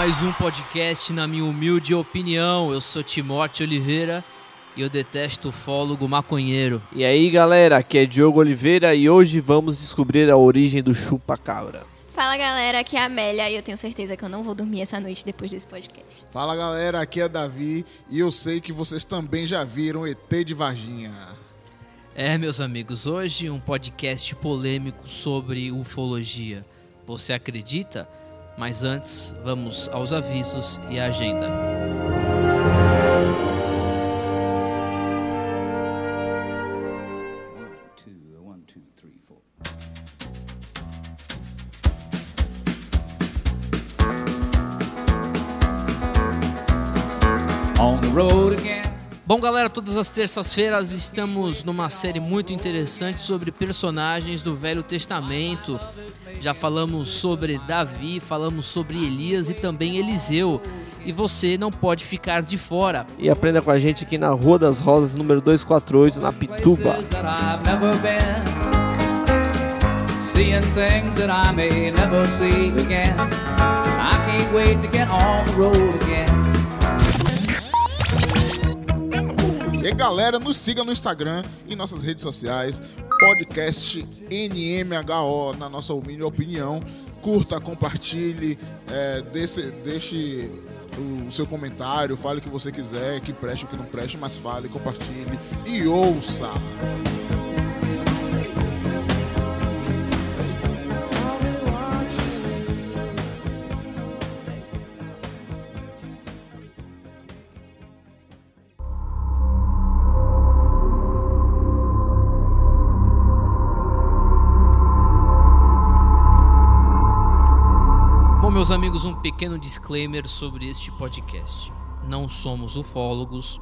mais um podcast na minha humilde opinião. Eu sou Timóteo Oliveira e eu detesto o fólogo maconheiro. E aí galera, aqui é Diogo Oliveira e hoje vamos descobrir a origem do chupa-cabra. Fala galera, aqui é a Amélia e eu tenho certeza que eu não vou dormir essa noite depois desse podcast. Fala galera, aqui é Davi e eu sei que vocês também já viram ET de Varginha. É, meus amigos, hoje um podcast polêmico sobre ufologia. Você acredita? Mas antes, vamos aos avisos e à agenda. Bom, galera, todas as terças-feiras estamos numa série muito interessante sobre personagens do Velho Testamento. Já falamos sobre Davi, falamos sobre Elias e também Eliseu. E você não pode ficar de fora. E aprenda com a gente aqui na Rua das Rosas, número 248, na Pituba. Seeing things that I may never see again. I can't wait to get on the road again. E galera, nos siga no Instagram e nossas redes sociais, podcast NMHO, na nossa humilde opinião. Curta, compartilhe, é, deixe, deixe o seu comentário, fale o que você quiser, que preste o que não preste, mas fale, compartilhe e ouça. Meus amigos, um pequeno disclaimer sobre este podcast. Não somos ufólogos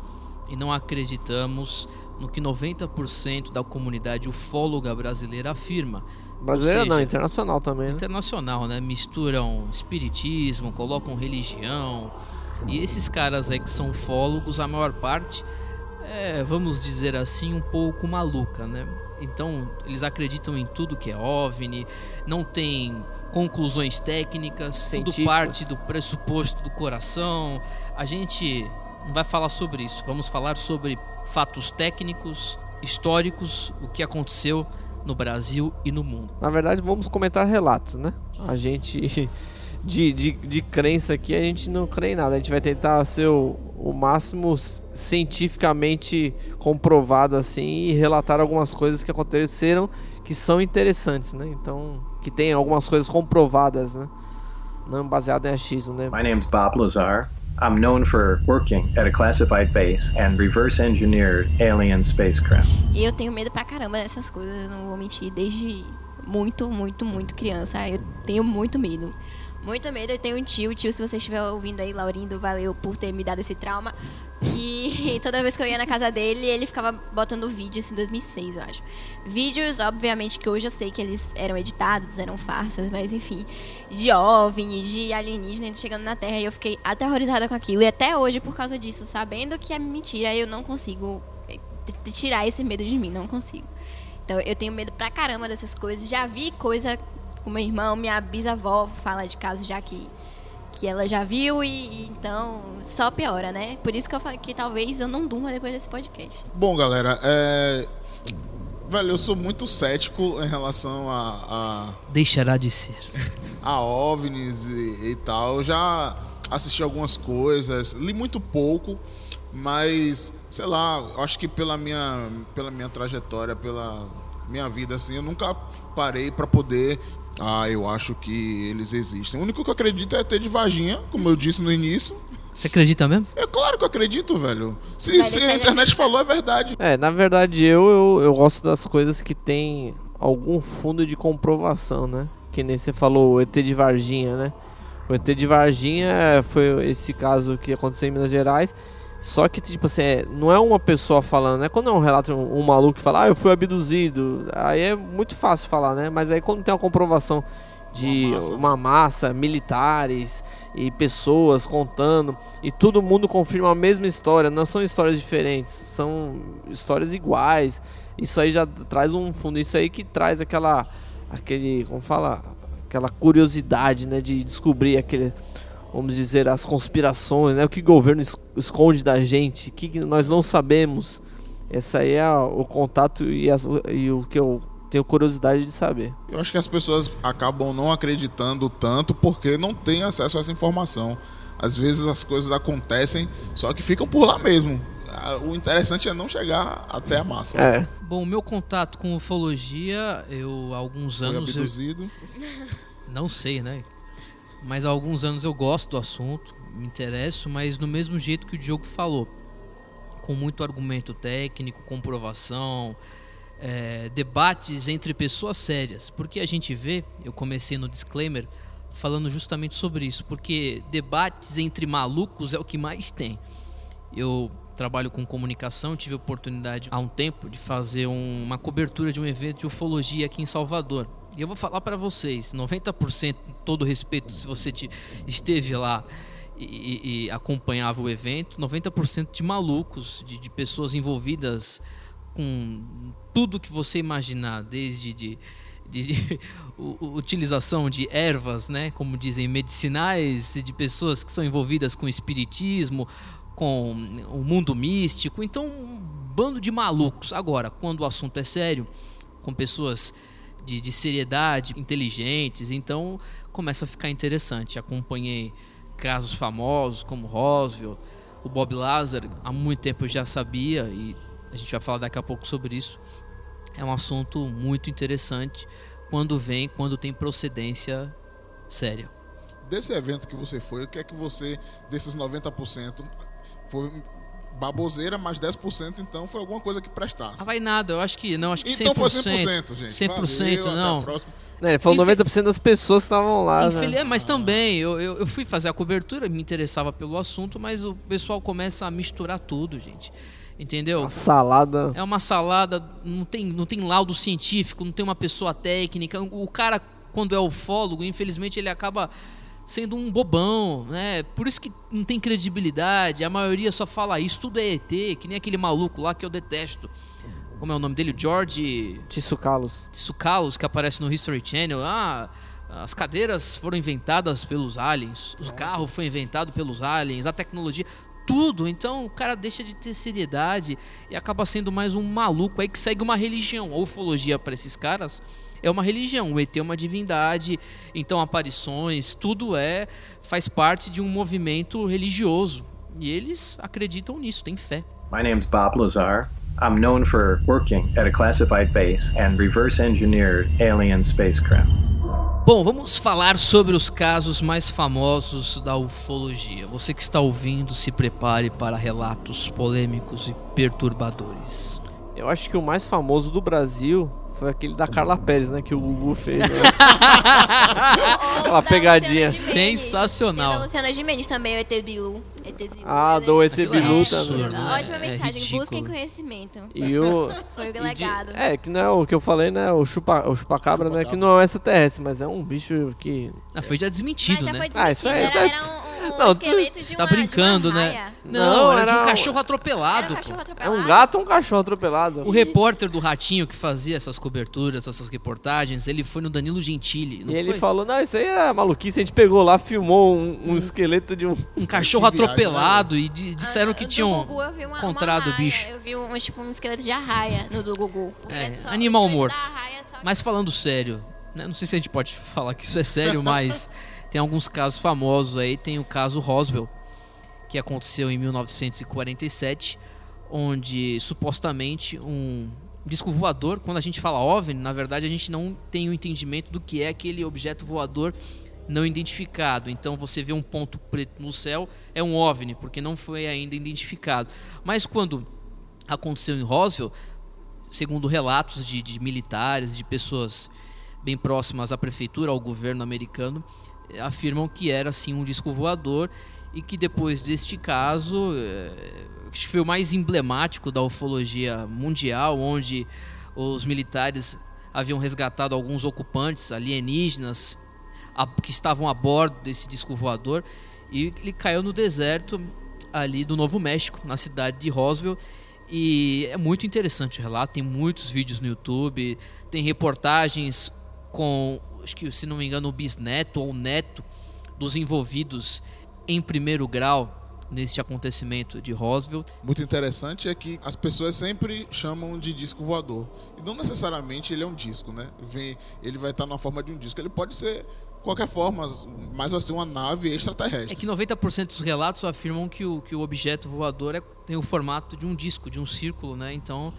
e não acreditamos no que 90% da comunidade ufóloga brasileira afirma. Brasileira seja, não, internacional também, né? internacional, né? Misturam espiritismo, colocam religião. E esses caras aí que são ufólogos, a maior parte é, vamos dizer assim, um pouco maluca, né? Então, eles acreditam em tudo que é OVNI, não tem conclusões técnicas, tudo parte do pressuposto do coração. A gente não vai falar sobre isso, vamos falar sobre fatos técnicos, históricos, o que aconteceu no Brasil e no mundo. Na verdade, vamos comentar relatos, né? A gente, de, de, de crença aqui, a gente não crê em nada. A gente vai tentar ser o, o máximo cientificamente comprovado assim e relatar algumas coisas que aconteceram que são interessantes, né? Então, que tem algumas coisas comprovadas, né? Não baseado em achismo, né? My name's Bob Lazar. I'm known for working at a classified base and reverse engineered alien spacecraft. E eu tenho medo pra caramba dessas coisas, eu não vou mentir, desde muito, muito, muito criança. Eu tenho muito medo. Muito medo. Eu tenho um tio, tio, se você estiver ouvindo aí, Laurindo, valeu por ter me dado esse trauma. Que toda vez que eu ia na casa dele, ele ficava botando vídeos em 2006, eu acho. Vídeos, obviamente, que hoje eu sei que eles eram editados, eram farsas, mas enfim, de OVNI, de alienígena chegando na Terra. E eu fiquei aterrorizada com aquilo. E até hoje, por causa disso, sabendo que é mentira, eu não consigo eh, tirar esse medo de mim, não consigo. Então eu tenho medo pra caramba dessas coisas. Já vi coisa com meu irmão, minha bisavó fala de casos já que, que ela já viu e, e então só piora, né? Por isso que eu falei que talvez eu não durma depois desse podcast. Bom, galera, é. Velho, eu sou muito cético em relação a- a, Deixará de ser. a OVNIs e, e tal. Eu já assisti algumas coisas, li muito pouco, mas sei lá, eu acho que pela minha, pela minha trajetória, pela minha vida assim, eu nunca parei pra poder. Ah, eu acho que eles existem. O único que eu acredito é ter de vaginha, como eu disse no início. Você acredita mesmo? É claro que eu acredito, velho. Se, se a internet falou, é verdade. É, na verdade eu, eu, eu gosto das coisas que tem algum fundo de comprovação, né? Que nem você falou, o ET de Varginha, né? O ET de Varginha foi esse caso que aconteceu em Minas Gerais. Só que, tipo assim, é- não é uma pessoa falando, né? Quando é um relato, um, um maluco que fala, ah, eu fui abduzido, aí é muito fácil falar, né? Mas aí quando tem uma comprovação de Uma massa. uma massa, militares e pessoas contando, e todo mundo confirma a mesma história, não são histórias diferentes, são histórias iguais. Isso aí já traz um fundo, isso aí que traz aquela aquele, como fala, aquela curiosidade, né, de descobrir aquele vamos dizer, as conspirações, né? O que o governo es- esconde da gente, o que nós não sabemos. Esse aí é o contato e, as- e o que eu tenho curiosidade de saber. Eu acho que as pessoas acabam não acreditando tanto porque não têm acesso a essa informação. Às vezes as coisas acontecem, só que ficam por lá mesmo. O interessante é não chegar até a massa. É, Bom, meu contato com ufologia, eu há alguns Foi anos eu, abduzido. não sei, né? Mas há alguns anos eu gosto do assunto, me interesso, mas do mesmo jeito que o Diogo falou, com muito argumento técnico, comprovação, é, debates entre pessoas sérias. Porque a gente vê, eu comecei no disclaimer falando justamente sobre isso, porque debates entre malucos é o que mais tem. Eu trabalho com comunicação, tive a oportunidade há um tempo de fazer um- uma cobertura de um evento de ufologia aqui em Salvador. E eu vou falar para vocês, 90%, com todo respeito, se você te- esteve lá e, e- acompanhava o evento, 90% de malucos, de, de pessoas envolvidas com tudo que você imaginar, desde de, de utilização de ervas, né, como dizem, medicinais, de pessoas que são envolvidas com espiritismo, com o mundo místico. Então, um bando de malucos. Agora, quando o assunto é sério, com pessoas de, de seriedade, inteligentes, então começa a ficar interessante. Acompanhei casos famosos como Roswell, o Bob Lazar, há muito tempo eu já sabia e a gente vai falar daqui a pouco sobre isso. É um assunto muito interessante quando vem, quando tem procedência séria. Desse evento que você foi, o que é que você, desses 90%, foi baboseira, mas 10% então foi alguma coisa que Ah, prestasse. vai nada, eu acho que não, acho que 100%. Então foi 100%, gente. 100% Valeu, não. né, ele falou Infel- 90% das pessoas que estavam lá, Infeliz- né? Mas também, eu, eu, eu fui fazer a cobertura, me interessava pelo assunto, mas o pessoal começa a misturar tudo, gente. Entendeu? A salada. É uma salada, não tem, não tem laudo científico, não tem uma pessoa técnica. O cara, quando é ufólogo, infelizmente ele acaba sendo um bobão, né? Por isso que não tem credibilidade. A maioria só fala isso, tudo é ET, que nem aquele maluco lá que eu detesto. Como é o nome dele? George Tisso Carlos. Tsukalos, que aparece no History Channel. Ah, as cadeiras foram inventadas pelos aliens, o carro foi inventado pelos aliens, a tecnologia, tudo. Então o cara deixa de ter seriedade e acaba sendo mais um maluco aí que segue uma religião. A ufologia para esses caras é uma religião, o ET é uma divindade, então aparições, tudo é faz parte de um movimento religioso. E eles acreditam nisso, têm fé. My name's Bob Lazar. I'm known for working at a classified base and reverse engineered alien spacecraft. Bom, vamos falar sobre os casos mais famosos da ufologia. Você que está ouvindo, se prepare para relatos polêmicos e perturbadores. Eu acho que o mais famoso do Brasil foi aquele da Carla Pérez, né? Que o Gugu fez. Né? Aquela pegadinha. Sensacional. Tem da Luciana Gimenez também, o ET Bilu. Ah, né? do ET é Bilu absurdo, também. né? Ótima É mensagem, ridículo. busquem conhecimento. E o. Foi o e de- legado. é, que não é o que eu falei, né? O chupa, o chupacabra, né? Que não é extraterrestre, mas é um bicho que. Ah, foi já desmentido, Mas já né? foi Ah, isso desmentido, aí- era, era um, um Não, esqueleto de Você uma tá brincando, de uma né? Não, Não, era de um era um- cachorro Era atropelado, um cachorro É atropelado. um gato ou um cachorro atropelado? O repórter do Ratinho que fazia essas coberturas, essas reportagens, ele foi no Danilo Gentili, não E ele foi? falou, não, isso aí é maluquice, a gente pegou lá, filmou um, um esqueleto de um... Um cachorro viagem, atropelado e di- disseram Ah, que tinham Gugu uma, encontrado uma o bicho. Eu vi um, tipo, um esqueleto de arraia no do Gugu. É, só- animal esqueleto morto. arraia só Mas falando sério, né, não sei se a gente pode falar que isso é sério, mas tem alguns casos famosos aí. Tem o caso Roswell, que aconteceu em 1947, onde supostamente um disco voador, quando a gente fala OVNI, na verdade a gente não tem o entendimento do que é aquele objeto voador não identificado. Então você vê um ponto preto no céu, é um OVNI, porque não foi ainda identificado. Mas quando aconteceu em Roswell, segundo relatos de, de militares, de pessoas bem próximas à prefeitura, ao governo americano, eh, afirmam que era sim um disco voador e que depois deste caso, eh, que foi o mais emblemático da ufologia mundial, onde os militares haviam resgatado alguns ocupantes alienígenas a- que estavam a bordo desse disco voador e ele caiu no deserto ali do Novo México, na cidade de Roswell. E é muito interessante o relato, tem muitos vídeos no YouTube, tem reportagens com, acho que se não me engano, o bisneto ou o neto dos envolvidos em primeiro grau neste acontecimento de Roswell. Muito interessante é que as pessoas sempre chamam de disco voador. E não necessariamente ele é um disco, né? Vem, ele vai estar na forma de um disco. Ele pode ser qualquer forma, mas vai ser uma nave extraterrestre. É que 90% dos relatos afirmam que o, que o objeto voador é, tem o formato de um disco, de um círculo, né? Então.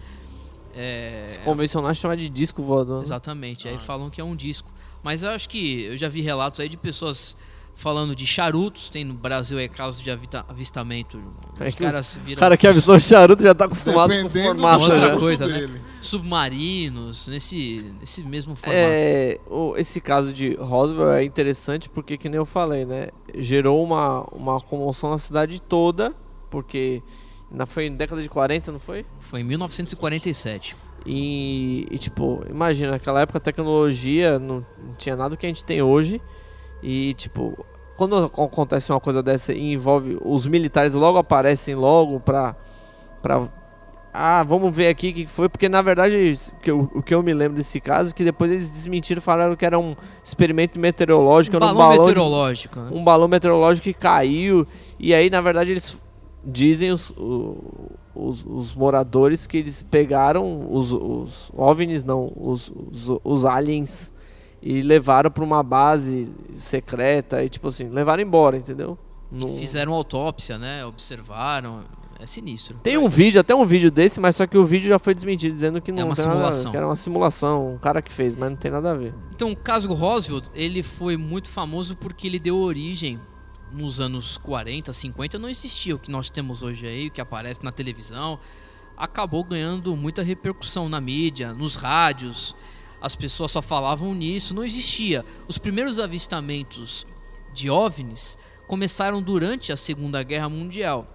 É, Se convencionar chama de disco voador. né? Exatamente, aí falam que é um disco. Mas eu acho que eu já vi relatos aí de pessoas falando de charutos, tem no Brasil é caso de avita- avistamento. É Os que o caras viram cara que avistou o charuto já tá acostumado com o Dependendo formato, outra né? coisa, né? Submarinos, nesse, nesse mesmo formato. É, esse caso de Roswell é interessante porque, que nem eu falei, né? Gerou uma, uma comoção na cidade toda, porque na, foi na década de 40, não foi? Foi em 1947. E, e, tipo, imagina, naquela época a tecnologia não, não tinha nada que a gente tem hoje. E tipo, quando acontece uma coisa dessa e envolve os militares logo aparecem logo pra, pra ah, vamos ver aqui o que foi, porque na verdade que eu- o que eu me lembro desse caso é que depois eles desmentiram, falaram que era um experimento meteorológico, Um um balão balão de- meteorológico, né? um balão meteorológico que caiu. E aí, na verdade, eles dizem os, os, os moradores que eles pegaram os, os OVNIs, não, os, os, os aliens, e levaram para uma base secreta e, tipo assim, levaram embora, entendeu? Não- Fizeram autópsia, né? Observaram. É sinistro. Tem um vídeo, até um vídeo desse, mas só que o vídeo já foi desmentido, dizendo que não É uma tem nada- simulação. que era uma simulação, um cara que fez, mas não tem nada a ver. Então, o caso Roswell, ele foi muito famoso porque ele deu origem nos anos 40, 50, não existia o que nós temos hoje aí, o que aparece na televisão. Acabou ganhando muita repercussão na mídia, nos rádios. As pessoas só falavam nisso, não existia. Os primeiros avistamentos de OVNIs começaram durante a Segunda Guerra Mundial.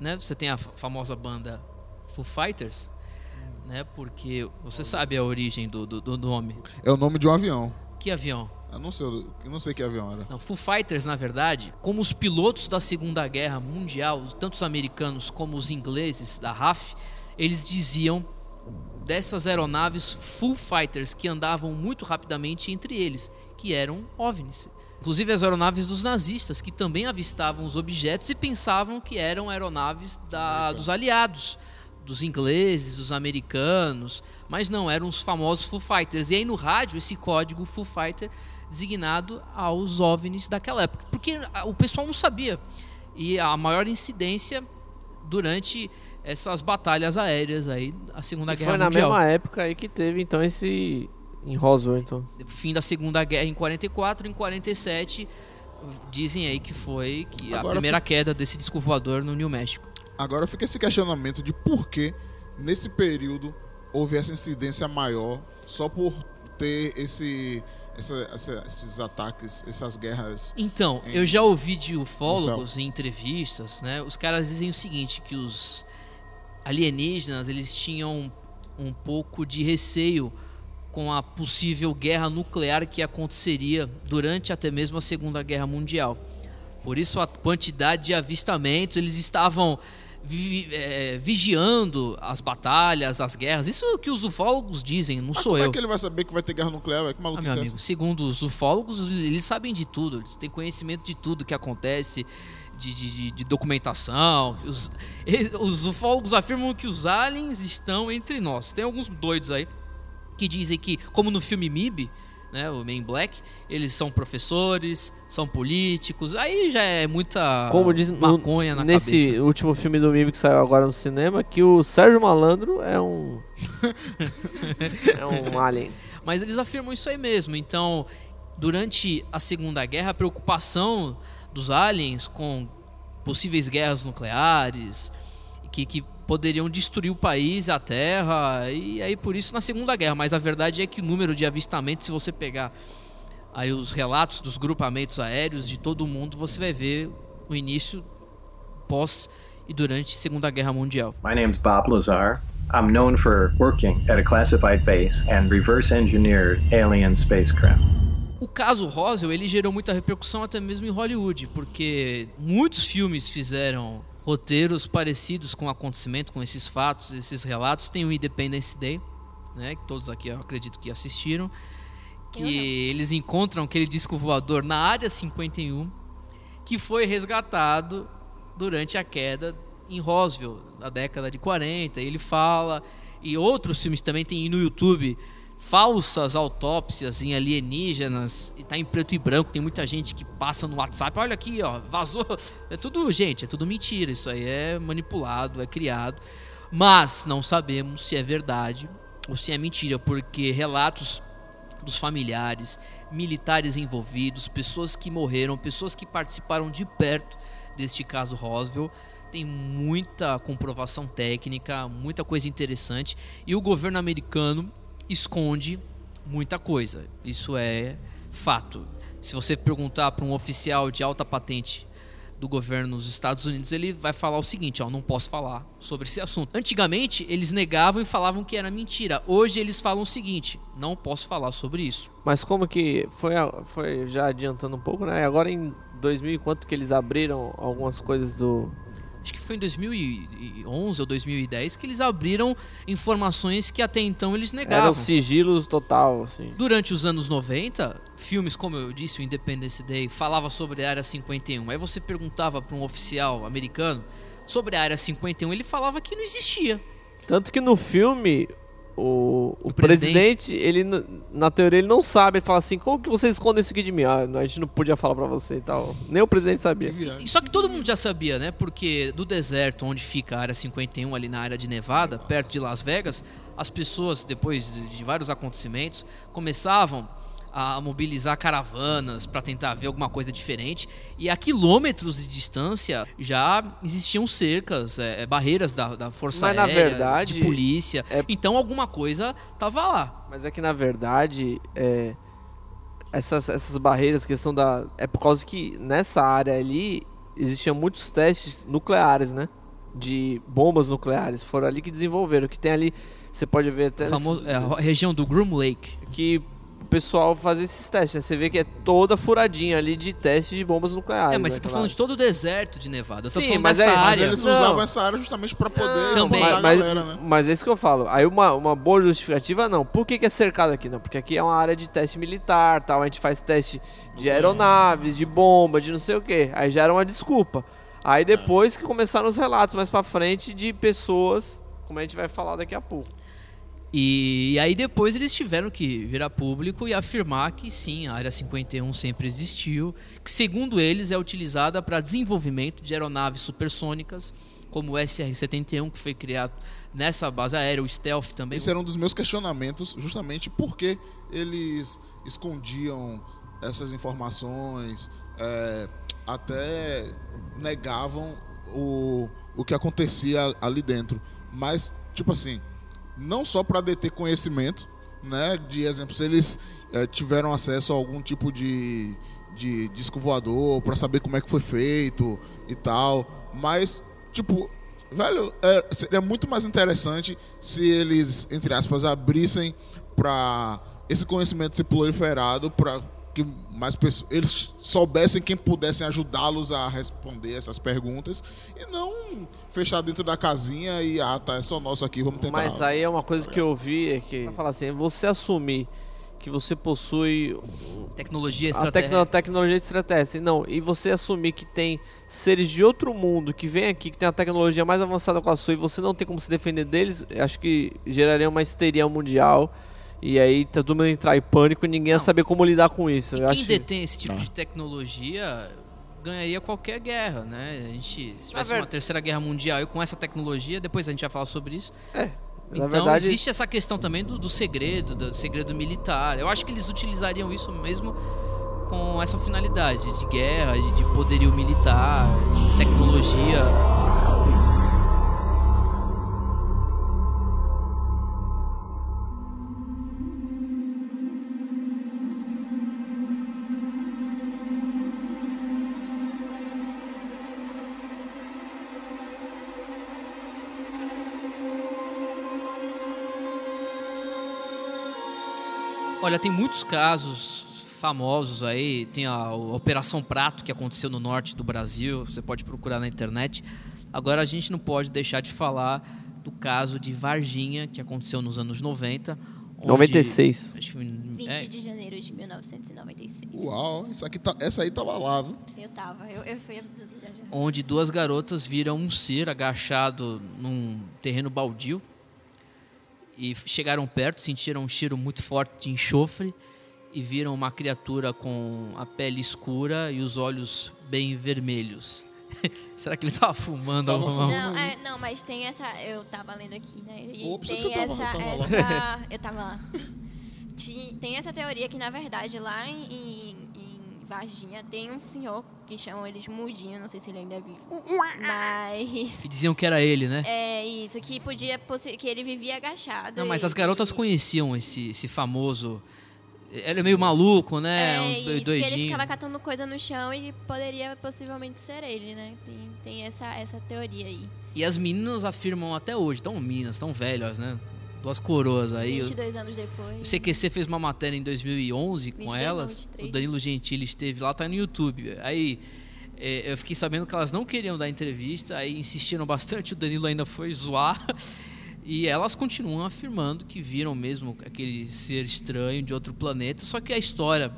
Né? Você tem a fa- famosa banda Foo Fighters, né? Porque você sabe a origem do, do, do nome. É o nome de um avião. Que avião? Eu não sei, eu não sei que avião era. Não, Foo Fighters, na verdade, como os pilotos da Segunda Guerra Mundial, tanto os americanos como os ingleses da RAF, eles diziam dessas aeronaves Foo Fighters que andavam muito rapidamente entre eles, que eram OVNIs. Inclusive as aeronaves dos nazistas, que também avistavam os objetos e pensavam que eram aeronaves da, dos aliados, dos ingleses, dos americanos, mas não, eram os famosos Foo Fighters. E aí no rádio, esse código Foo Fighter designado aos OVNIs daquela época, porque o pessoal não sabia. E a maior incidência durante essas batalhas aéreas aí, a Segunda E Guerra foi na Mundial. mesma época aí que teve, então, esse... Em Roswell, então. Fim da Segunda Guerra em 44, em 47 dizem aí que foi que a primeira queda desse disco voador no New México. Agora fica esse questionamento de por que nesse período houve essa incidência maior só por ter esse, essa- essa- esses ataques, essas guerras. Então, Em- eu já ouvi de ufólogos em entrevistas, né? Os caras dizem o seguinte, que os alienígenas, eles tinham um pouco de receio com a possível guerra nuclear que aconteceria durante até mesmo a Segunda Guerra Mundial. Por isso a quantidade de avistamentos, eles estavam vi- eh, vigiando as batalhas, as guerras. Isso é o que os ufólogos dizem, não Mas sou como eu. é que ele vai saber que vai ter guerra nuclear? velho? Que Ah, maluquice meu é amigo, segundo os ufólogos, eles sabem de tudo, eles têm conhecimento de tudo que acontece, de, de, de- documentação. Os, os ufólogos afirmam que os aliens estão entre nós. Tem alguns doidos aí que dizem que, como no filme MIB, né, o Men Black, eles são professores, são políticos, aí já é muita Como diz no- maconha na nesse cabeça. último filme do MIB que saiu agora no cinema, que o Sérgio Malandro é um. é um alien. Mas eles afirmam isso aí mesmo. Então, durante a Segunda Guerra, a preocupação dos aliens com possíveis guerras nucleares que, que poderiam destruir o país, a Terra, e aí por isso na Segunda Guerra. Mas a verdade é que o número de avistamentos, se você pegar aí os relatos dos grupamentos aéreos de todo mundo, você vai ver o início pós e durante a Segunda Guerra Mundial. My name's Bob Lazar. I'm known for working at a classified base and reverse engineered alien spacecraft. O caso Roswell, ele gerou muita repercussão até mesmo em Hollywood, porque muitos filmes fizeram roteiros parecidos com o acontecimento, com esses fatos, esses relatos. Tem o Independence Day, né, que todos aqui eu acredito que assistiram, que eles encontram aquele disco voador na área 51, que foi resgatado durante a queda em Roswell, na década de 40. Ele fala, e outros filmes também tem no YouTube, falsas autópsias em alienígenas, e tá em preto e branco, tem muita gente que passa no WhatsApp, olha aqui, ó, vazou. É tudo, gente, é tudo mentira, isso aí é manipulado, é criado. Mas não sabemos se é verdade ou se é mentira, porque relatos dos familiares, militares envolvidos, pessoas que morreram, pessoas que participaram de perto deste caso Roswell, tem muita comprovação técnica, muita coisa interessante e o governo americano esconde muita coisa. Isso é fato. Se você perguntar para um oficial de alta patente do governo nos Estados Unidos, ele vai falar o seguinte, ó, não posso falar sobre esse assunto. Antigamente, eles negavam e falavam que era mentira. Hoje eles falam o seguinte, não posso falar sobre isso. Mas como que foi, foi já adiantando um pouco, né? Agora em 2000 e quanto que eles abriram algumas coisas do Acho que foi em 2011 ou 2010 que eles abriram informações que até então eles era negavam. o sigilo total, assim. Durante os anos 90, filmes como eu disse, o Independence Day, falava sobre a Área 51. Aí você perguntava para um oficial americano sobre a Área 51, ele falava que não existia. Tanto que no filme o, o, O presidente- presidente, ele na teoria ele não sabe, ele fala assim: "Como que você esconde isso aqui de mim?" Ah, a gente não podia falar pra você e tal. Nem o presidente sabia. E Só que todo mundo já sabia, né? Porque do deserto onde fica a Área 51, ali na área de Nevada, perto de Las Vegas, as pessoas, depois de, de vários acontecimentos, começavam a mobilizar caravanas para tentar ver alguma coisa diferente. E a quilômetros de distância já existiam cercas, é, é, barreiras da, da Força Mas, na Aérea, verdade, de polícia. é- Então alguma coisa tava lá. Mas é que na verdade, é, essas, essas barreiras, questão da. É por causa que nessa área ali existiam muitos testes nucleares, né? De bombas nucleares. Foram ali que desenvolveram. Que tem ali. Você pode ver até. Famoso, é, a região do Groom Lake. Que pessoal faz esses testes, né? Você vê que é toda furadinha ali de testes de bombas nucleares. É, mas né, você tá claro. falando de todo o deserto de Nevada. Eu tô Sim, falando mas dessa é- mas área. Eles Não. usavam essa área justamente para poder Também. espantar a mas, galera, né? mas é isso que eu falo. Aí uma, uma boa justificativa, não. Por que, que é cercado aqui? Não, porque aqui é uma área de teste militar, tal. A gente faz teste de aeronaves, de bomba, de não sei o quê. Aí já era uma desculpa. Aí depois que começaram os relatos mais pra frente de pessoas, como a gente vai falar daqui a pouco. E, aí depois eles tiveram que virar público e afirmar que sim, a Área 51 sempre existiu, que segundo eles é utilizada para desenvolvimento de aeronaves supersônicas, como o SR-71 que foi criado nessa base aérea, o Stealth também. Esse era um dos meus questionamentos, justamente porque eles escondiam essas informações, é, até negavam o, o que acontecia ali dentro. Mas, tipo assim, não só para deter conhecimento, né? De exemplo, se eles eh, tiveram acesso a algum tipo de, de disco voador para saber como é que foi feito e tal, mas tipo, velho, é, seria muito mais interessante se eles, entre aspas, abrissem para esse conhecimento ser proliferado para que mais pessoas eles soubessem quem pudessem ajudá-los a responder essas perguntas e não fechar dentro da casinha e ah tá é só nosso aqui vamos tentar Mas aí é uma coisa que eu vi, é que... Falar assim, você assumir que você possui Tecnologia a estratégica. tecno tecnologia extraterrestre. Não, e você assumir que tem seres de outro mundo que vem aqui, que tem a tecnologia mais avançada com a sua, e você não tem como se defender deles, acho que geraria uma histeria mundial. E aí tá todo mundo entrar em pânico e ninguém ia saber como lidar com isso. E Eu quem acho... detém esse tipo Tá. de tecnologia ganharia qualquer guerra, né? A gente, se tivesse ver- uma terceira guerra mundial e com essa tecnologia, depois a gente vai falar sobre isso. É, Então verdade, existe essa questão também do, do segredo, do segredo militar. Eu acho que eles utilizariam isso mesmo com essa finalidade de guerra, de, de poderio militar, tecnologia. Olha, tem muitos casos famosos aí. Tem a, Operação Prato que aconteceu no norte do Brasil. Você pode procurar na internet. Agora a gente não pode deixar de falar do caso de Varginha que aconteceu nos anos 90, onde- 96. acho que- 20 é, de janeiro de 1996. Uau, isso aqui tá, essa aí tava lá, viu? Eu tava, eu, eu fui abduzida já. onde duas garotas viram um ser agachado num terreno baldio e chegaram perto, sentiram um cheiro muito forte de enxofre e viram uma criatura com a pele escura e os olhos bem vermelhos. Será que ele tava fumando? Tava alguma- fumando. Não, é, não, mas tem essa. Eu tava lendo aqui, né? E pensei tem que você tava- essa. tava lá. essa eu tava lá. Tem essa teoria que, na verdade, lá em Varginha tem um senhor que chamam ele de Mudinho, não sei se ele ainda é vivo. Mas. E diziam que era ele, né? É isso, que podia. que ele vivia agachado. Não, mas as garotas e- conheciam esse, esse famoso. Ele é meio maluco, né? É, um isso, que ele doidinho. ficava catando coisa no chão e poderia possivelmente ser ele, né? Tem, tem essa, essa teoria aí. E as meninas afirmam até hoje, tão meninas, tão velhas, né? Duas coroas aí. 22 anos depois. O CQC fez uma matéria em 2011 com 23 não, elas. 23. O Danilo Gentili esteve lá, tá no YouTube. Aí é, eu fiquei sabendo que elas não queriam dar entrevista, aí insistiram bastante, o Danilo ainda foi zoar. E elas continuam afirmando que viram mesmo aquele ser estranho de outro planeta, só que a história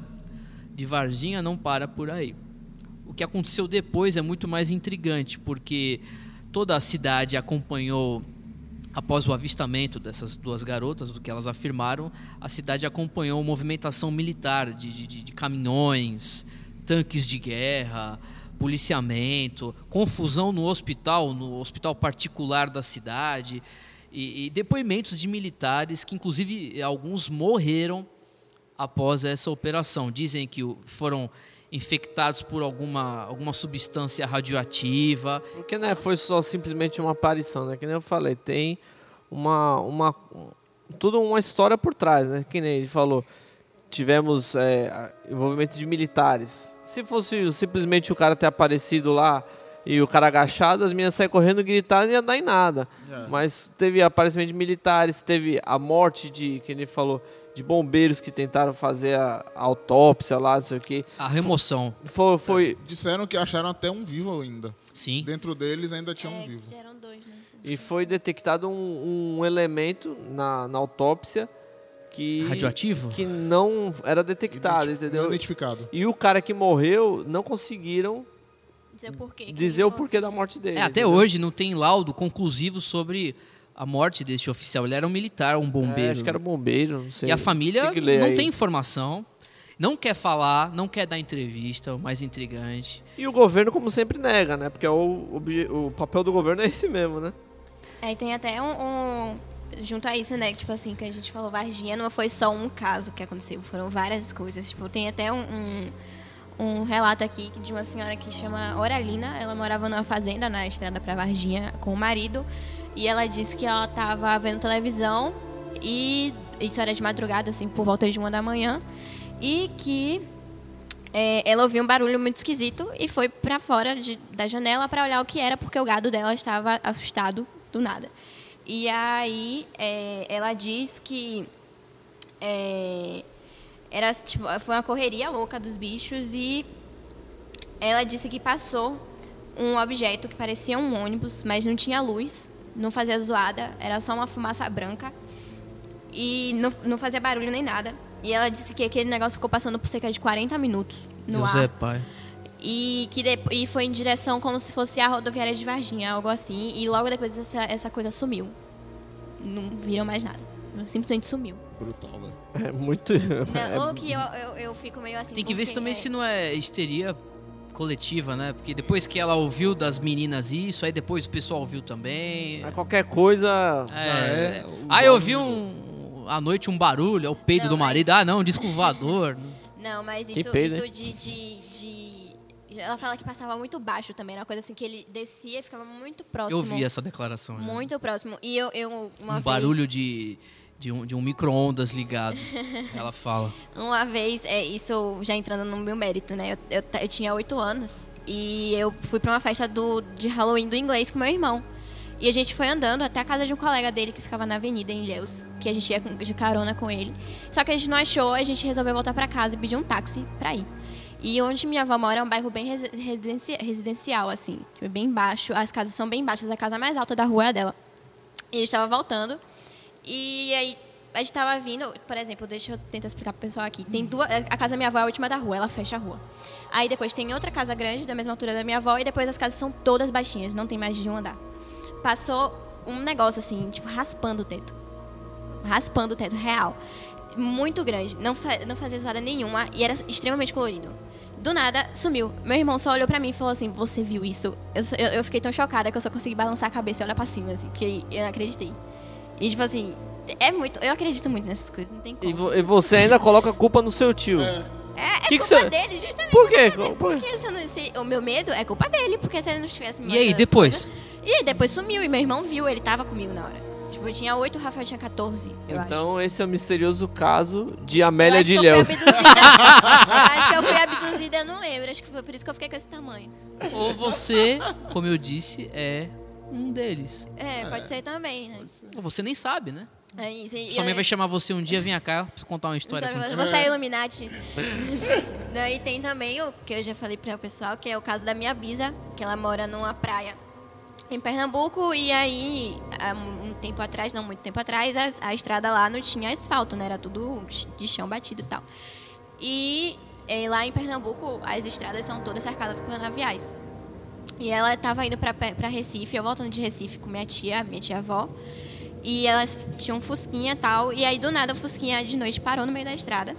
de Varginha não para por aí. O que aconteceu depois é muito mais intrigante, porque toda a cidade acompanhou após o avistamento dessas duas garotas, do que elas afirmaram, a cidade acompanhou movimentação militar de, de, de caminhões, tanques de guerra, policiamento, confusão no hospital, no hospital particular da cidade, e, e depoimentos de militares que, inclusive, alguns morreram após essa operação. Dizem que foram infectados por alguma, alguma substância radioativa. Porque não é, foi só simplesmente uma aparição, né? Que nem eu falei, tem uma, uma tudo uma história por trás, né? Que nem ele falou, tivemos é, envolvimento de militares. Se fosse simplesmente o cara ter aparecido lá e o cara agachado, as meninas saíam correndo e gritando não ia dar em nada. É. Mas teve aparecimento de militares, teve a morte de, que ele falou, de bombeiros que tentaram fazer a, a autópsia lá, não sei o quê. A remoção, Foi, foi, Disseram que acharam até um vivo ainda. sim. Dentro deles ainda tinha um É, vivo. que eram dois, né? E foi detectado um, um elemento na, na autópsia que Radioativo? que não era detectado, Identi- entendeu? não identificado. E o cara que morreu não conseguiram Dizer o porquê. dizer o porquê da morte dele. É, até entendeu? hoje não tem laudo conclusivo sobre a morte deste oficial. Ele era um militar, um É, bombeiro. acho que era bombeiro, não sei. E a família Tem não aí. tem informação, não quer falar, não quer dar entrevista, o mais intrigante. E o governo, como sempre, nega, né? Porque o, obje- o papel do governo é esse mesmo, né? Aí tem até um, um- Junto a isso, né? que, Tipo assim, que a gente falou, Varginha não foi só um caso que aconteceu, foram várias coisas. Tipo, tem até um, um, um relato aqui de uma senhora que chama Oralina. Ela morava numa fazenda na estrada pra Varginha com o marido. E ela disse que ela tava vendo televisão e isso era de madrugada, assim, por volta de uma da manhã. E que é, ela ouviu um barulho muito esquisito e foi pra fora de- da janela pra olhar o que era, porque o gado dela estava assustado do nada. E aí é, ela diz que é, era tipo, foi uma correria louca dos bichos e ela disse que passou um objeto que parecia um ônibus, mas não tinha luz, não fazia zoada, era só uma fumaça branca e não, não fazia barulho nem nada. E ela disse que aquele negócio ficou passando por cerca de 40 minutos no Deus ar. é pai. E que de- e foi em direção como se fosse a rodoviária de Varginha, algo assim. E logo depois essa, essa coisa sumiu. Não viram mais nada. Simplesmente sumiu. Brutal, velho. É muito. Não, é- que eu, eu, eu fico meio assim. Tem que ver se também é- se não é histeria coletiva, né? Porque depois que ela ouviu das meninas isso, aí depois o pessoal ouviu também. é qualquer coisa. É. é, o Ah, eu ouvi um à noite um barulho, é o peido Não, do mas- marido. Ah, não, um disco voador. Não, mas isso, peido, isso de, de, de- Ela fala que passava muito baixo também. Era uma coisa assim que ele descia e ficava muito próximo. Eu vi essa declaração já. Muito próximo. E eu, eu uma um vez, barulho de, de um, de um micro-ondas ligado. Ela fala. Uma vez, é, isso já entrando no meu mérito, né? Eu, eu, eu tinha oito anos e eu fui pra uma festa do, de Halloween do inglês com meu irmão. E a gente foi andando até a casa de um colega dele que ficava na avenida em Ilhéus, que a gente ia de carona com ele. Só que a gente não achou, a gente resolveu voltar pra casa e pedir um táxi pra ir. E onde minha avó mora é um bairro bem resi- residenci- residencial, assim, tipo, bem baixo. As casas são bem baixas, a casa mais alta da rua é a dela. E a gente estava voltando. E aí a gente tava vindo, por exemplo, deixa eu tentar explicar pro pessoal aqui. Tem duas, a casa da minha avó é a última da rua, ela fecha a rua. Aí depois tem outra casa grande, da mesma altura da minha avó, e depois as casas são todas baixinhas, não tem mais de um andar. Passou um negócio assim, tipo, raspando o teto. Raspando o teto, real. Muito grande, não, fa não fazia zoada nenhuma e era extremamente colorido. Do nada, sumiu. Meu irmão só olhou pra mim e falou assim: Você viu isso? Eu, eu, eu fiquei tão chocada que eu só consegui balançar a cabeça e olhar pra cima, assim, porque eu não acreditei. E tipo assim, é muito. Eu acredito muito nessas coisas, não tem como. E, vo- e você ainda coloca a culpa no seu tio. É, é Que que culpa você- dele, justamente. Por quê? é culpa dele, Por- Porque se não, se, o meu medo é culpa dele, porque se ele não tivesse me E aí, depois? coisas- E aí, depois sumiu, e meu irmão viu, ele tava comigo na hora. Tipo, eu tinha 8, o Rafael tinha 14, eu acho. Então esse é o misterioso caso de Eu Amélia acho de que eu fui Ilhéus. abduzida. eu acho que eu fui abduzida, eu não lembro. Acho que foi por isso que eu fiquei com esse tamanho. Ou você, como eu disse, é um deles. É, pode ser também, né? Você nem sabe, né? É isso. e Sua mãe eu- vai chamar você um dia, vem cá, eu preciso contar uma história. Contigo. Você é Illuminati. Daí tem também o que eu já falei para o pessoal, que é o caso da minha bisa, que ela mora numa praia em Pernambuco e aí há um tempo atrás, não muito tempo atrás, a, a estrada lá não tinha asfalto, né? Era tudo de chão batido e tal. E eh, lá em Pernambuco as estradas são todas cercadas por canaviais. E ela estava indo para Recife, eu voltando de Recife com minha tia, minha tia-avó. E elas tinham um fusquinha e tal. E aí, do nada, o fusquinha de noite parou no meio da estrada.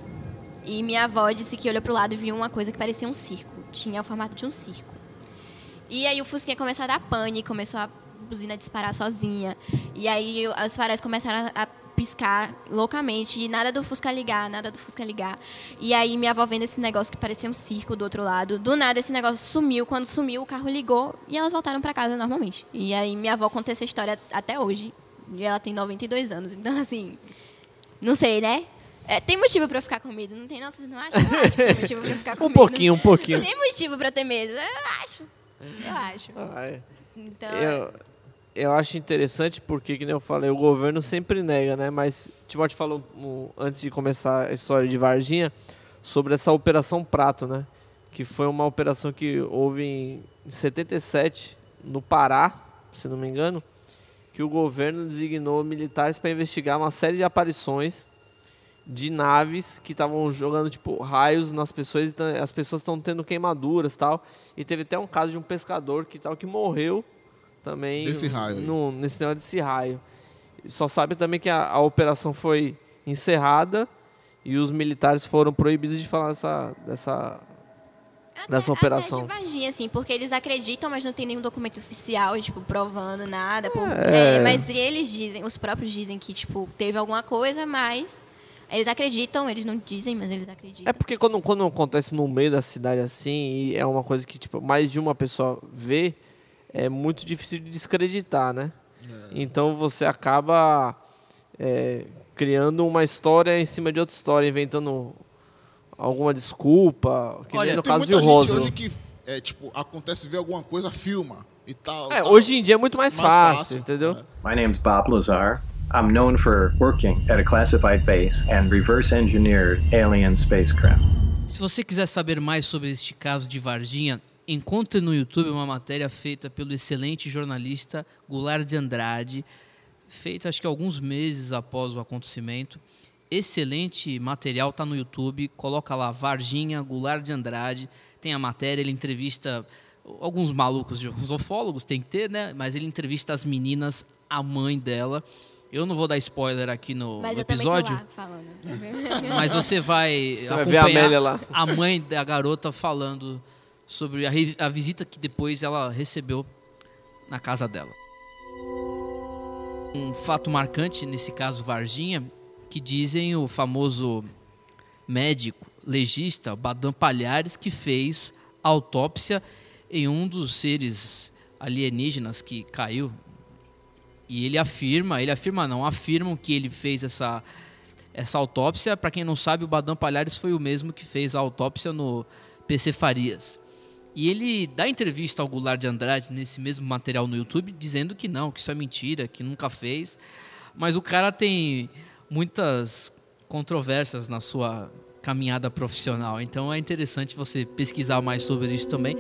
E minha avó disse que olhou pro lado e viu uma coisa que parecia um circo. Tinha o formato de um circo. E aí o fusquinha começou a dar pane, começou a buzina disparar sozinha. E aí os faróis começaram a piscar loucamente. E nada do Fusca ligar, nada do Fusca ligar. E aí minha avó vendo esse negócio que parecia um circo do outro lado. Do nada esse negócio sumiu. Quando sumiu, o carro ligou e elas voltaram para casa normalmente. E aí minha avó conta essa história até hoje. E ela tem 92 anos. Então, assim, não sei, né? É, tem motivo pra eu ficar com medo? Não tem, não? Vocês não acham? Eu acho que tem motivo pra eu ficar com Um medo. pouquinho, um pouquinho. Tem motivo pra ter medo? Eu acho. Eu acho. Ah, é. Então, Eu, eu acho interessante porque, que nem eu falei, o governo sempre nega, né? Mas Timóteo falou antes de começar a história de Varginha sobre essa Operação Prato, né? Que foi uma operação que houve em 77 no Pará, se não me engano, que o governo designou militares para investigar uma série de aparições de naves que estavam jogando tipo raios nas pessoas e as pessoas estão tendo queimaduras tal e teve até um caso de um pescador que tal que morreu também Desse raio no, nesse negócio desse raio só sabe também que a, a operação foi encerrada e os militares foram proibidos de falar dessa, dessa até, dessa operação. Até de Varginha, assim, porque eles acreditam, mas não tem nenhum documento oficial, tipo, provando nada. por- É. é, mas eles dizem, os próprios dizem que, tipo, teve alguma coisa, mas eles acreditam, eles não dizem, mas eles acreditam. É porque quando, quando acontece no meio da cidade assim, e é uma coisa que tipo, mais de uma pessoa vê, é muito difícil de descreditar, né? Então você acaba é, criando uma história em cima de outra história, inventando alguma desculpa, que Olha, nem no Tem caso de muita gente Roswell. hoje que, é, tipo, acontece ver alguma coisa, filma e tal. É, tal. hoje em dia é muito mais, Mais fácil, fácil, entendeu? é. My name's Bob Lazar. I'm known for working at a classified base and reverse engineered alien spacecraft. Se você quiser saber mais sobre este caso de Varginha, encontre no YouTube uma matéria feita pelo excelente jornalista Goulart de Andrade, feita acho que alguns meses após o acontecimento. Excelente material, tá no YouTube. Coloca lá Varginha Goulart de Andrade. Tem a matéria, ele entrevista alguns malucos de ufólogos, tem que ter, né? Mas ele entrevista as meninas, a mãe dela. Eu não vou dar spoiler aqui no mas eu episódio. também tô lá falando. Mas você vai Você vai ver a a mãe da garota falando sobre a, a visita que depois ela recebeu na casa dela. Um fato marcante nesse caso Varginha, que dizem o famoso médico legista Badam Palhares que fez a autópsia em um dos seres alienígenas que caiu. E ele afirma, ele afirma não, afirmam que ele fez essa essa autópsia, para quem não sabe, o Badam Palhares foi o mesmo que fez a autópsia no PC Farias. E ele dá entrevista ao Goulart de Andrade nesse mesmo material no YouTube, dizendo que não, que isso é mentira, que nunca fez. Mas o cara tem muitas controvérsias na sua caminhada profissional. Então é interessante você pesquisar mais sobre isso também.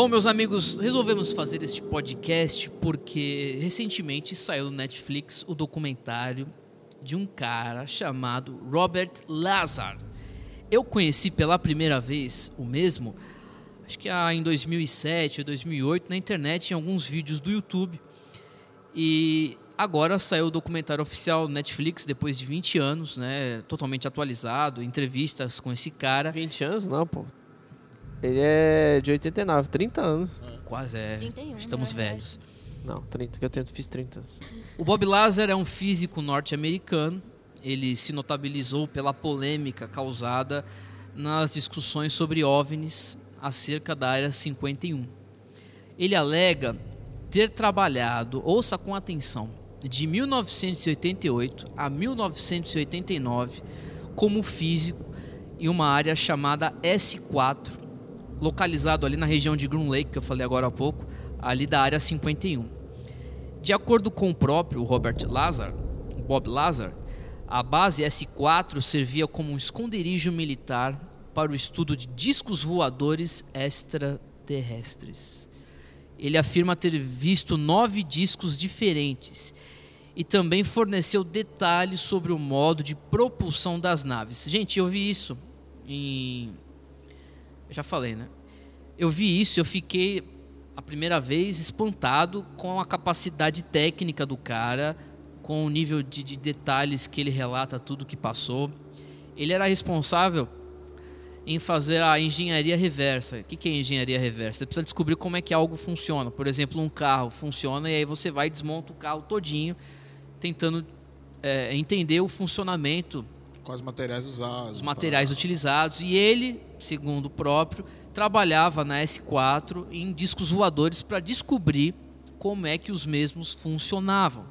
Bom, meus amigos, resolvemos fazer este podcast porque recentemente saiu no Netflix o documentário de um cara chamado Robert Lazar. Eu conheci pela primeira vez o mesmo, acho que em 2007 ou 2008, na internet, em alguns vídeos do YouTube. E agora saiu o documentário oficial Netflix, depois de 20 anos, né? Totalmente atualizado, entrevistas com esse cara. 20 anos não, pô. Ele é de 89, 30 anos. Quase é. 31, Estamos verdade. velhos. Não, 30, que eu tenho, fiz 30 anos. O Bob Lazar é um físico norte-americano. Ele se notabilizou pela polêmica causada nas discussões sobre OVNIs acerca da Área 51. Ele alega ter trabalhado, ouça com atenção, de 1988 a 1989 como físico em uma área chamada S4, localizado ali na região de Groom Lake, que eu falei agora há pouco, ali da área 51. De acordo com o próprio Robert Lazar, Bob Lazar, a base S4 servia como um esconderijo militar para o estudo de discos voadores extraterrestres. Ele afirma ter visto nove discos diferentes e também forneceu detalhes sobre o modo de propulsão das naves. Gente, eu vi isso em. Eu já falei, né? Eu vi isso, eu fiquei a primeira vez espantado com a capacidade técnica do cara, com o nível de, de detalhes que ele relata tudo que passou. Ele era responsável em fazer a engenharia reversa. O que é engenharia reversa? Você precisa descobrir como é que algo funciona. Por exemplo, um carro funciona e aí você vai e desmonta o carro todinho, tentando é, entender o funcionamento Quais materiais usados. os materiais utilizados e ele, segundo o próprio, trabalhava na S4 em discos voadores para descobrir como é que os mesmos funcionavam.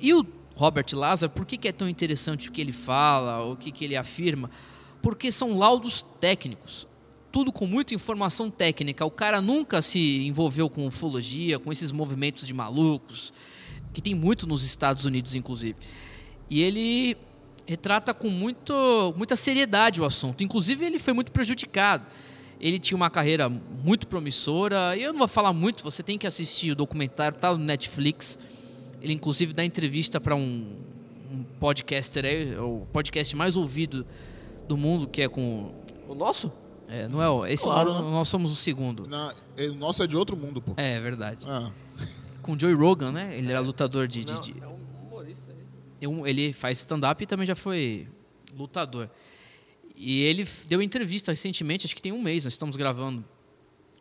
E o Robert Lazar, por que, que é tão interessante o que ele fala, o que, que ele afirma? Porque são laudos técnicos, tudo com muita informação técnica. O cara nunca se envolveu com ufologia, com esses movimentos de malucos, que tem muito nos Estados Unidos, inclusive. E ele retrata com muito, muita seriedade o assunto. Inclusive, ele foi muito prejudicado. Ele tinha uma carreira muito promissora. E eu não vou falar muito, você tem que assistir o documentário, tá no Netflix. Ele, inclusive, dá entrevista para um, um podcaster, aí, o podcast mais ouvido do mundo, que é com. O nosso? É, não é o- esse Claro, nós, né? nós somos o segundo. Na, o nosso é de outro mundo, pô. É, é verdade. Ah, Com o Joey Rogan, né? Ele era lutador de. de- Não, de- é um humorista. Um- ele faz stand-up e também já foi lutador. E ele deu entrevista recentemente, acho que tem um mês, nós estamos gravando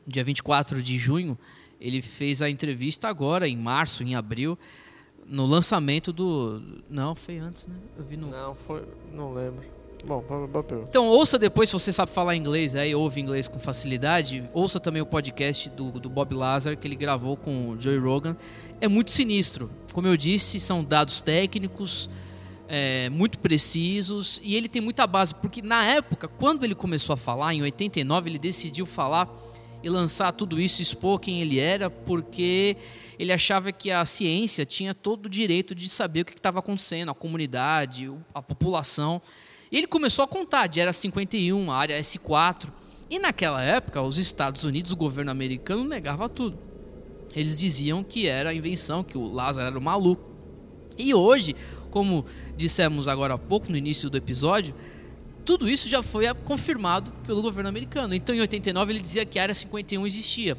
dia 24 de junho. Ele fez a entrevista agora, em março, em abril, no lançamento do. Não, foi antes, né? Eu vi no. Não, foi. Não lembro. Bom, boa pergunta. Então, ouça depois, se você sabe falar inglês, aí ouve inglês com facilidade, ouça também o podcast do, do Bob Lazar, que ele gravou com o Joey Rogan. É muito sinistro. Como eu disse, são dados técnicos, é, muito precisos, e ele tem muita base, porque na época, quando ele começou a falar, em 89, ele decidiu falar e lançar tudo isso, expor quem ele era, porque ele achava que a ciência tinha todo o direito de saber o que estava acontecendo, a comunidade, a população. E ele começou a contar de Era 51, a área S4. E naquela época, os Estados Unidos, o governo americano negava tudo. Eles diziam que era invenção, que o Lázaro era um maluco. E hoje, como dissemos agora há pouco, no início do episódio, tudo isso já foi confirmado pelo governo americano. Então, em 89, ele dizia que a Área 51 existia.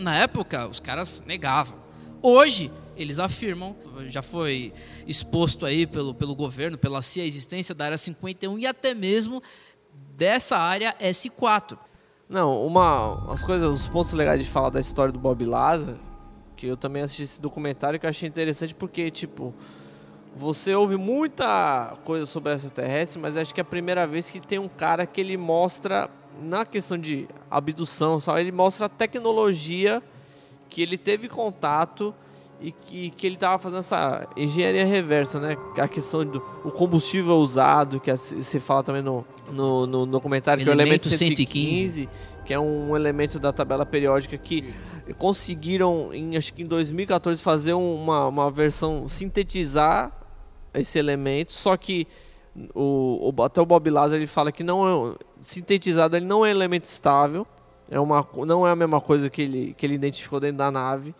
Na época, os caras negavam. Hoje, eles afirmam, já foi exposto aí pelo, pelo governo, pela CIA, a existência da Área 51 e até mesmo dessa área S4. Não, uma. As coisas, os pontos legais de falar da história do Bob Lazar, que eu também assisti esse documentário que eu achei interessante porque, tipo, você ouve muita coisa sobre extraterrestre, mas acho que é a primeira vez que tem um cara que ele mostra, na questão de abdução, só ele mostra a tecnologia que ele teve contato e que, que ele estava fazendo essa engenharia reversa, né? A questão do o combustível usado, que se fala também no, no, no documentário, que é o Elemento elemento 115. 115, que é um elemento da tabela periódica que conseguiram, em, acho que em 2014, fazer um- uma, uma versão, sintetizar esse elemento, só que o, o- até o Bob Lazar ele fala que não é, sintetizado ele não é elemento estável, É uma, não é a mesma coisa que ele, que ele identificou dentro da nave.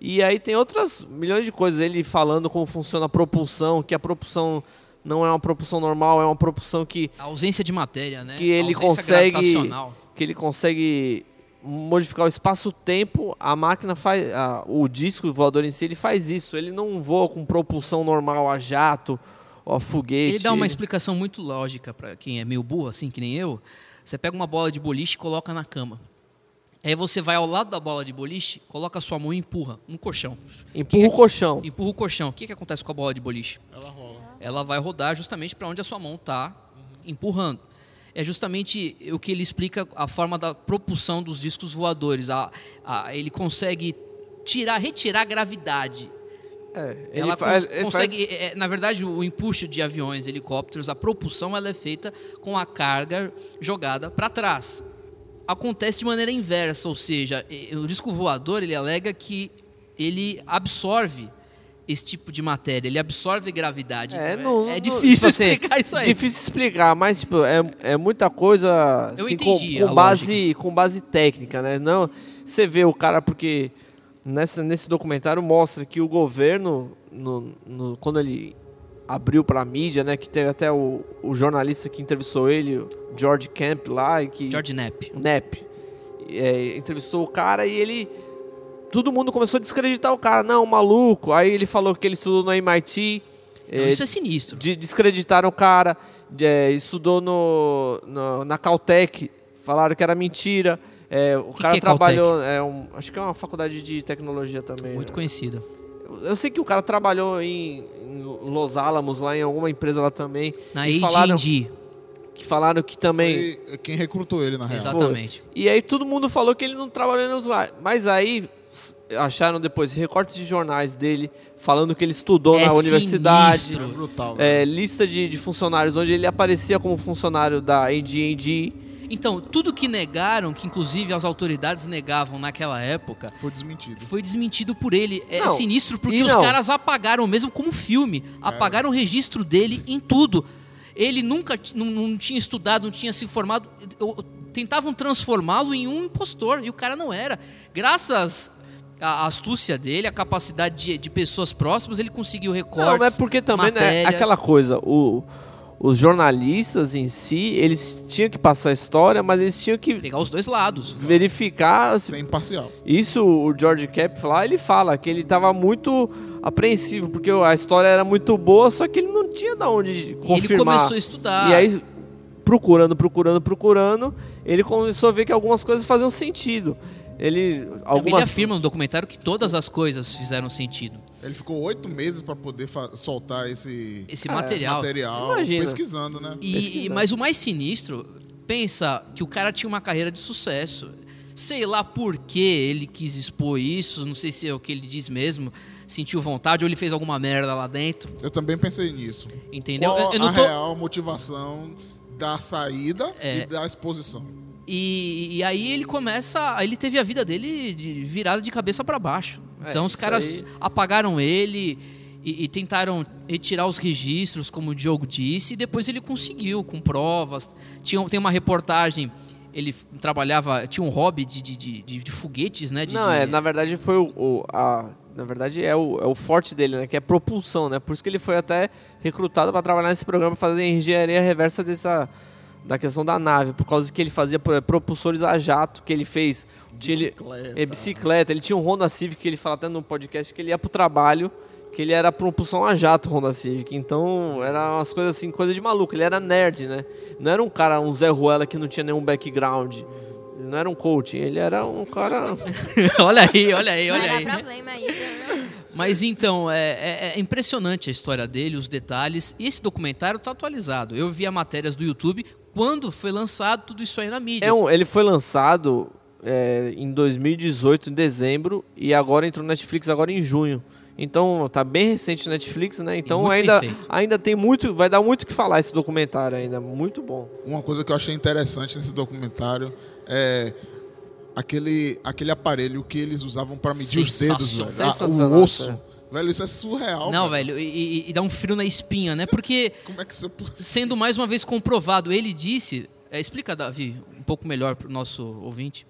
E aí tem outras milhões de coisas. Ele falando como funciona a propulsão, que a propulsão não é uma propulsão normal, é uma propulsão que, A ausência de matéria, né? que ele consegue que ele consegue modificar o espaço-tempo. A máquina faz, a- o disco voador em si ele faz isso. Ele não voa com propulsão normal a jato a foguete. Ele dá uma explicação muito lógica pra quem é meio burro, assim, que nem eu. Você pega uma bola de boliche e coloca na cama. Aí você vai ao lado da bola de boliche, coloca a sua mão e empurra no colchão. Empurra o colchão. Empurra o colchão. O que, que acontece com a bola de boliche? Ela rola. Ela vai rodar justamente para onde a sua mão está empurrando. É justamente o que ele explica a forma da propulsão dos discos voadores. A, a- ele consegue tirar, retirar a gravidade. É, ele ela faz- cons- ele consegue, é, é, na verdade, o empuxo de aviões, helicópteros, a propulsão ela é feita com a carga jogada para trás. Acontece de maneira inversa, ou seja, o disco voador ele alega que ele absorve esse tipo de matéria, ele absorve gravidade. É, é, não- é não- difícil tipo assim, explicar isso aí. Difícil explicar, mas tipo, é, é muita coisa Eu assim, entendi com, com base, com base técnica, né? Não, você vê o cara porque nessa, nesse documentário mostra que o governo, no, no- quando ele abriu para a mídia, né? Que teve até o, o jornalista que entrevistou ele, George Camp lá, e que George Knapp. Nep. É, entrevistou o cara e ele. Todo mundo começou a descreditar o cara. Não, maluco. Aí ele falou que ele estudou no MIT. Não, é, isso é sinistro. de- descreditaram o cara. é, estudou no, no- na Caltech. Falaram que era mentira. É, o Que cara que é trabalhou. É um, acho que é uma faculdade de tecnologia também. Muito né? conhecida. Eu sei que o cara trabalhou em, em Los Alamos, lá em alguma empresa lá também. Na AT&T. que falaram que também. Foi quem recrutou ele, na real. Exatamente. E aí todo mundo falou que ele não trabalhou nos va- Mas aí acharam depois recortes de jornais dele falando que ele estudou É na universidade. sinistro. É brutal. né? É, lista de, de funcionários onde ele aparecia como funcionário da AD&D. Então, tudo que negaram, que inclusive as autoridades negavam naquela época, Foi desmentido. foi desmentido por ele. É Não, sinistro porque os não. caras apagaram, mesmo como filme, apagaram o registro dele em tudo. Ele nunca não, não tinha estudado, não tinha se formado. Tentavam transformá-lo em um impostor e o cara não era. Graças à astúcia dele, à capacidade de, de pessoas próximas, ele conseguiu recortes. Não, é porque também né, matérias. aquela coisa, o- os jornalistas em si, eles tinham que passar a história, mas eles tinham que Pegar os dois lados. verificar se Ser imparcial. Isso o George Cap lá, ele fala que ele estava muito apreensivo, porque a história era muito boa, só que ele não tinha de onde E ele confirmar. começou a estudar. E aí, procurando, procurando, procurando, ele começou a ver que algumas coisas faziam sentido. Ele. Ele Algumas, afirma no documentário que todas as coisas fizeram sentido. Ele ficou oito meses para poder soltar esse, Esse É, material. material Imagina. pesquisando, né? E, pesquisando. mas o mais sinistro, pensa que o cara tinha uma carreira de sucesso. Sei lá por que ele quis expor isso, não sei se é o que ele diz mesmo, sentiu vontade ou ele fez alguma merda lá dentro, Eu também pensei nisso. entendeu? Qual Eu, eu não a tô... real motivação da saída É. e da exposição? E, e aí ele começa, ele teve a vida dele de- virada de cabeça para baixo. É, então os caras aí- apagaram ele e, e tentaram retirar os registros, como o Diogo disse, e depois ele conseguiu com provas. Tinha, tem uma reportagem, ele trabalhava, tinha um hobby de, de, de, de- foguetes, né? de- Não, é, na verdade foi o. o- a, na verdade é o, é o forte dele, né? Que é propulsão, né? Por isso que ele foi até recrutado para trabalhar nesse programa, fazer engenharia reversa dessa. Da questão da nave, por causa que ele fazia pro- propulsores a jato, que ele fez. Tinha ele- Bicicleta. É, bicicleta. Ele tinha um Honda Civic que ele fala até no podcast que ele ia pro trabalho, que ele era propulsão a jato Honda Civic. Então, era umas coisas assim, coisa de maluco. Ele era nerd, né? Não era um cara, um Zé Ruela que não tinha nenhum background. Ele não era um coaching, ele era um cara. olha aí, olha aí, Não olha era aí. problema isso. não. Mas então, é, é- é impressionante a história dele, os detalhes. E esse documentário tá atualizado. Eu vi a matérias do YouTube quando foi lançado tudo isso aí na mídia. É um, ele foi lançado é, em 2018, em dezembro, e agora entrou no Netflix agora em junho. Então tá bem recente no Netflix, né? Então ainda, ainda tem muito, vai dar muito o que falar esse documentário ainda, muito bom. Uma coisa que eu achei interessante nesse documentário é aquele, aquele aparelho que eles usavam para medir os dedos, velho. Ah, o osso. é. Velho, isso é surreal. Não, velho, e, e- e dá um frio na espinha, né? Porque Como é que isso é sendo mais uma vez comprovado. Ele disse, É, explica, Davi, um pouco melhor para o nosso ouvinte.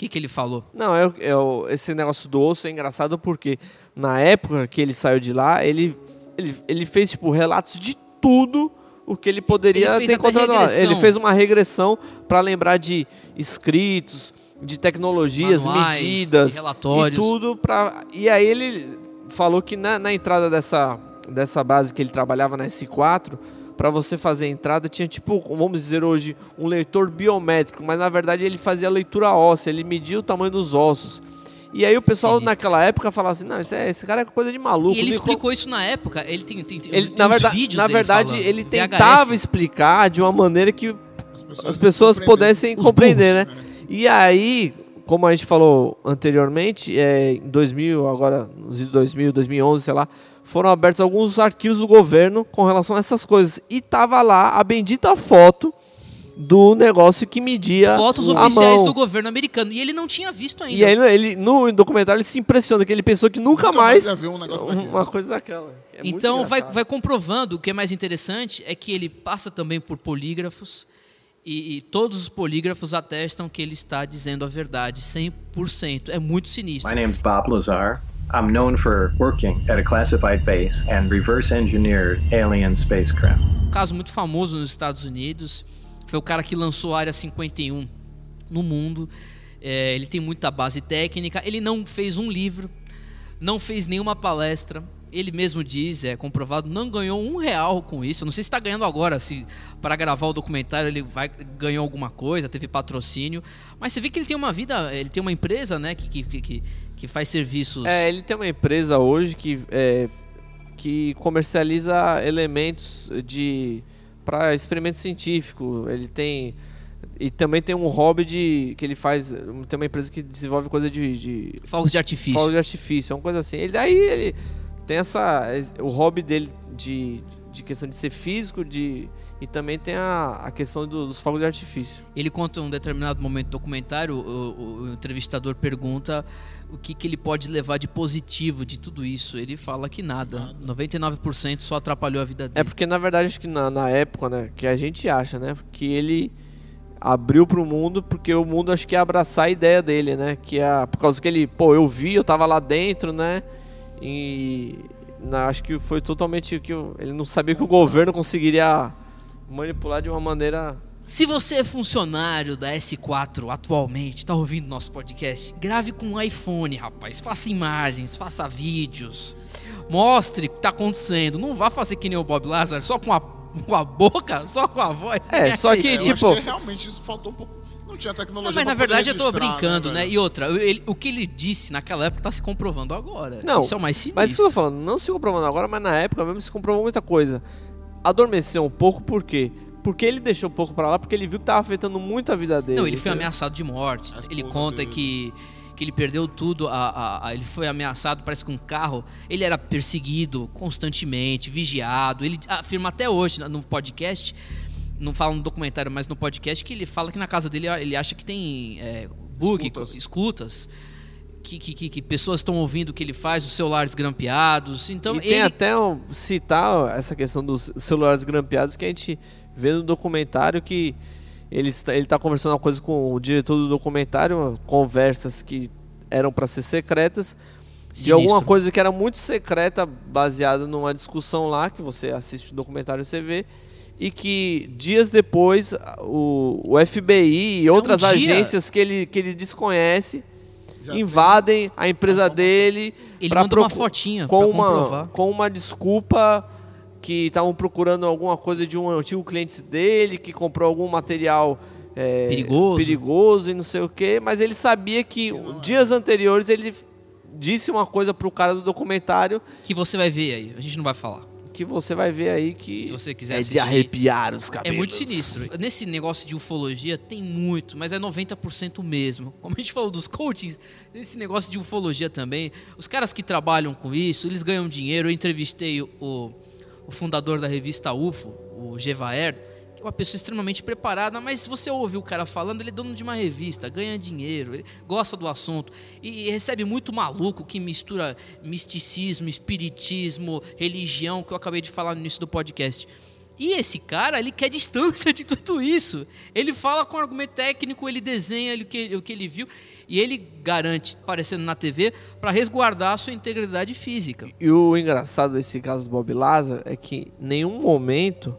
O que, que ele falou? Não, é, é esse negócio do osso é engraçado porque na época que ele saiu de lá, ele, ele, ele fez tipo relatos de tudo o que ele poderia Ele ter encontrado lá. Ele fez uma regressão para lembrar de escritos, de tecnologias, Manuais, medidas de relatórios. e tudo para e aí ele falou que na, na entrada dessa dessa base que ele trabalhava na S4 para você fazer a entrada tinha tipo, vamos dizer hoje, um leitor biométrico, mas na verdade ele fazia a leitura óssea, ele media o tamanho dos ossos. E aí o pessoal Sinistro. naquela época falava assim, não, esse, é- esse cara é coisa de maluco. E ele explicou isso na época. Ele tem, tem, tem, ele, tem na verdade, vídeos na dele verdade falando, ele VHS. tentava explicar de uma maneira que As as pessoas pudessem Os compreender, burros, né? E aí, como a gente falou anteriormente, é, em 2000, agora nos anos 2000, 2011, sei lá, foram abertos alguns arquivos do governo com relação a essas coisas. E tava lá a bendita foto do negócio que media Fotos a oficiais mão. do governo americano. E ele não tinha visto ainda. E aí ele, no documentário ele se impressiona, que ele pensou que nunca, Nunca mais mais um negócio uma coisa daquela. É muito então vai, vai comprovando, o que é mais interessante é que ele passa também por polígrafos e, e todos os polígrafos atestam que ele está dizendo a verdade, 100%. É muito sinistro. My name's Bob Lazar. I'm known for working at a classified base and reverse engineered alien spacecraft. Um caso muito famoso nos Estados Unidos foi o cara que lançou a Área 51 no mundo. É, ele tem muita base técnica. Ele não fez um livro, não fez nenhuma palestra. Ele mesmo diz, é comprovado, não ganhou um real com isso. Não sei se está ganhando agora, se para gravar o documentário ele vai ganhou alguma coisa, teve patrocínio. Mas você vê que ele tem uma vida, ele tem uma empresa, né, que, que, que, que faz serviços. É, ele tem uma empresa hoje que, é, que comercializa elementos de para experimento científico. Ele tem e também tem um hobby de que ele faz. Tem uma empresa que desenvolve coisa de, de fogos de artifício. fogos de artifício, é uma coisa assim. Ele daí ele tem essa o hobby dele de, de questão de ser físico, de e também tem a, a questão do- dos fogos de artifício. Ele conta um determinado momento do documentário, o, o- o entrevistador pergunta o que, que ele pode levar de positivo de tudo isso. Ele fala que nada. 99% só atrapalhou a vida É dele. porque na verdade acho que na, na época, né, que a gente acha, né, que ele abriu pro mundo porque o mundo acho que ia abraçar a ideia dele, né, que é por causa que ele, pô, eu vi, eu tava lá dentro, né, e na- acho que foi totalmente que o- ele não sabia que o governo conseguiria manipular de uma maneira Se você é funcionário da S4 atualmente, tá ouvindo nosso podcast, grave com um iPhone, rapaz. Faça imagens, faça vídeos. Mostre o que tá acontecendo. Não vá fazer que nem o Bob Lazar, só com a, com a boca, só com a voz. É, Ninguém só que. Eu tipo- acho que realmente isso faltou um pouco. Não tinha tecnologia Não, mas na verdade eu tô registrar, brincando, né? velho? E outra, ele- o que ele disse naquela época tá se comprovando agora. Não, Isso é o mais sinistro. Mas isso que eu tô falando, não se comprovando agora, mas na época mesmo se comprovou muita coisa. Adormeceu um pouco, por quê? Porque ele deixou um pouco pra lá, porque ele viu que tava afetando muito a vida dele. Não, ele foi ameaçado de morte. A Ele conta dele. que, que ele perdeu tudo. A, a- a- ele foi ameaçado, parece com um carro. Ele era perseguido constantemente, vigiado. Ele afirma até hoje no podcast, não fala no documentário, mas no podcast, que ele fala que na casa dele ele acha que tem é, bug, Escutas. escutas. Que, que, que- pessoas estão ouvindo o que ele faz, os celulares grampeados. Então e ele. tem até um, citar essa questão dos celulares grampeados que a gente vê no documentário que ele está, ele tá conversando uma coisa com o diretor do documentário, conversas que eram para ser secretas, de Sinistro. alguma coisa que era muito secreta, baseada numa discussão lá, que você assiste o documentário e você vê, e que dias depois o, o FBI e outras dia. agências que ele, que ele desconhece Já invadem a empresa dele Ele manda uma fotinha com uma com uma desculpa que estavam procurando alguma coisa de um antigo cliente dele que comprou algum material é, Perigoso. perigoso e não sei o que, mas ele sabia que dias anteriores ele disse uma coisa pro cara do documentário Que você vai ver aí. A gente não vai falar. Que você vai ver aí que Se você quiser é assistir, de arrepiar os É cabelos. muito sinistro. Nesse negócio de ufologia tem muito, mas é 90% mesmo. Como a gente falou dos coachings, nesse negócio de ufologia também, os caras que trabalham com isso, eles ganham dinheiro. Eu entrevistei o, o fundador da revista UFO, o Gevaer, é uma pessoa extremamente preparada, mas se você ouvir o cara falando, ele é dono de uma revista, ganha dinheiro, gosta do assunto e, e recebe muito maluco que mistura misticismo, espiritismo, religião, que eu acabei de falar no início do podcast. E esse cara, ele quer distância de tudo isso. Ele fala com argumento técnico, ele desenha o que, o que ele viu e ele garante, aparecendo na TV, para resguardar a sua integridade física. E o engraçado desse caso do Bob Lazar é que em nenhum momento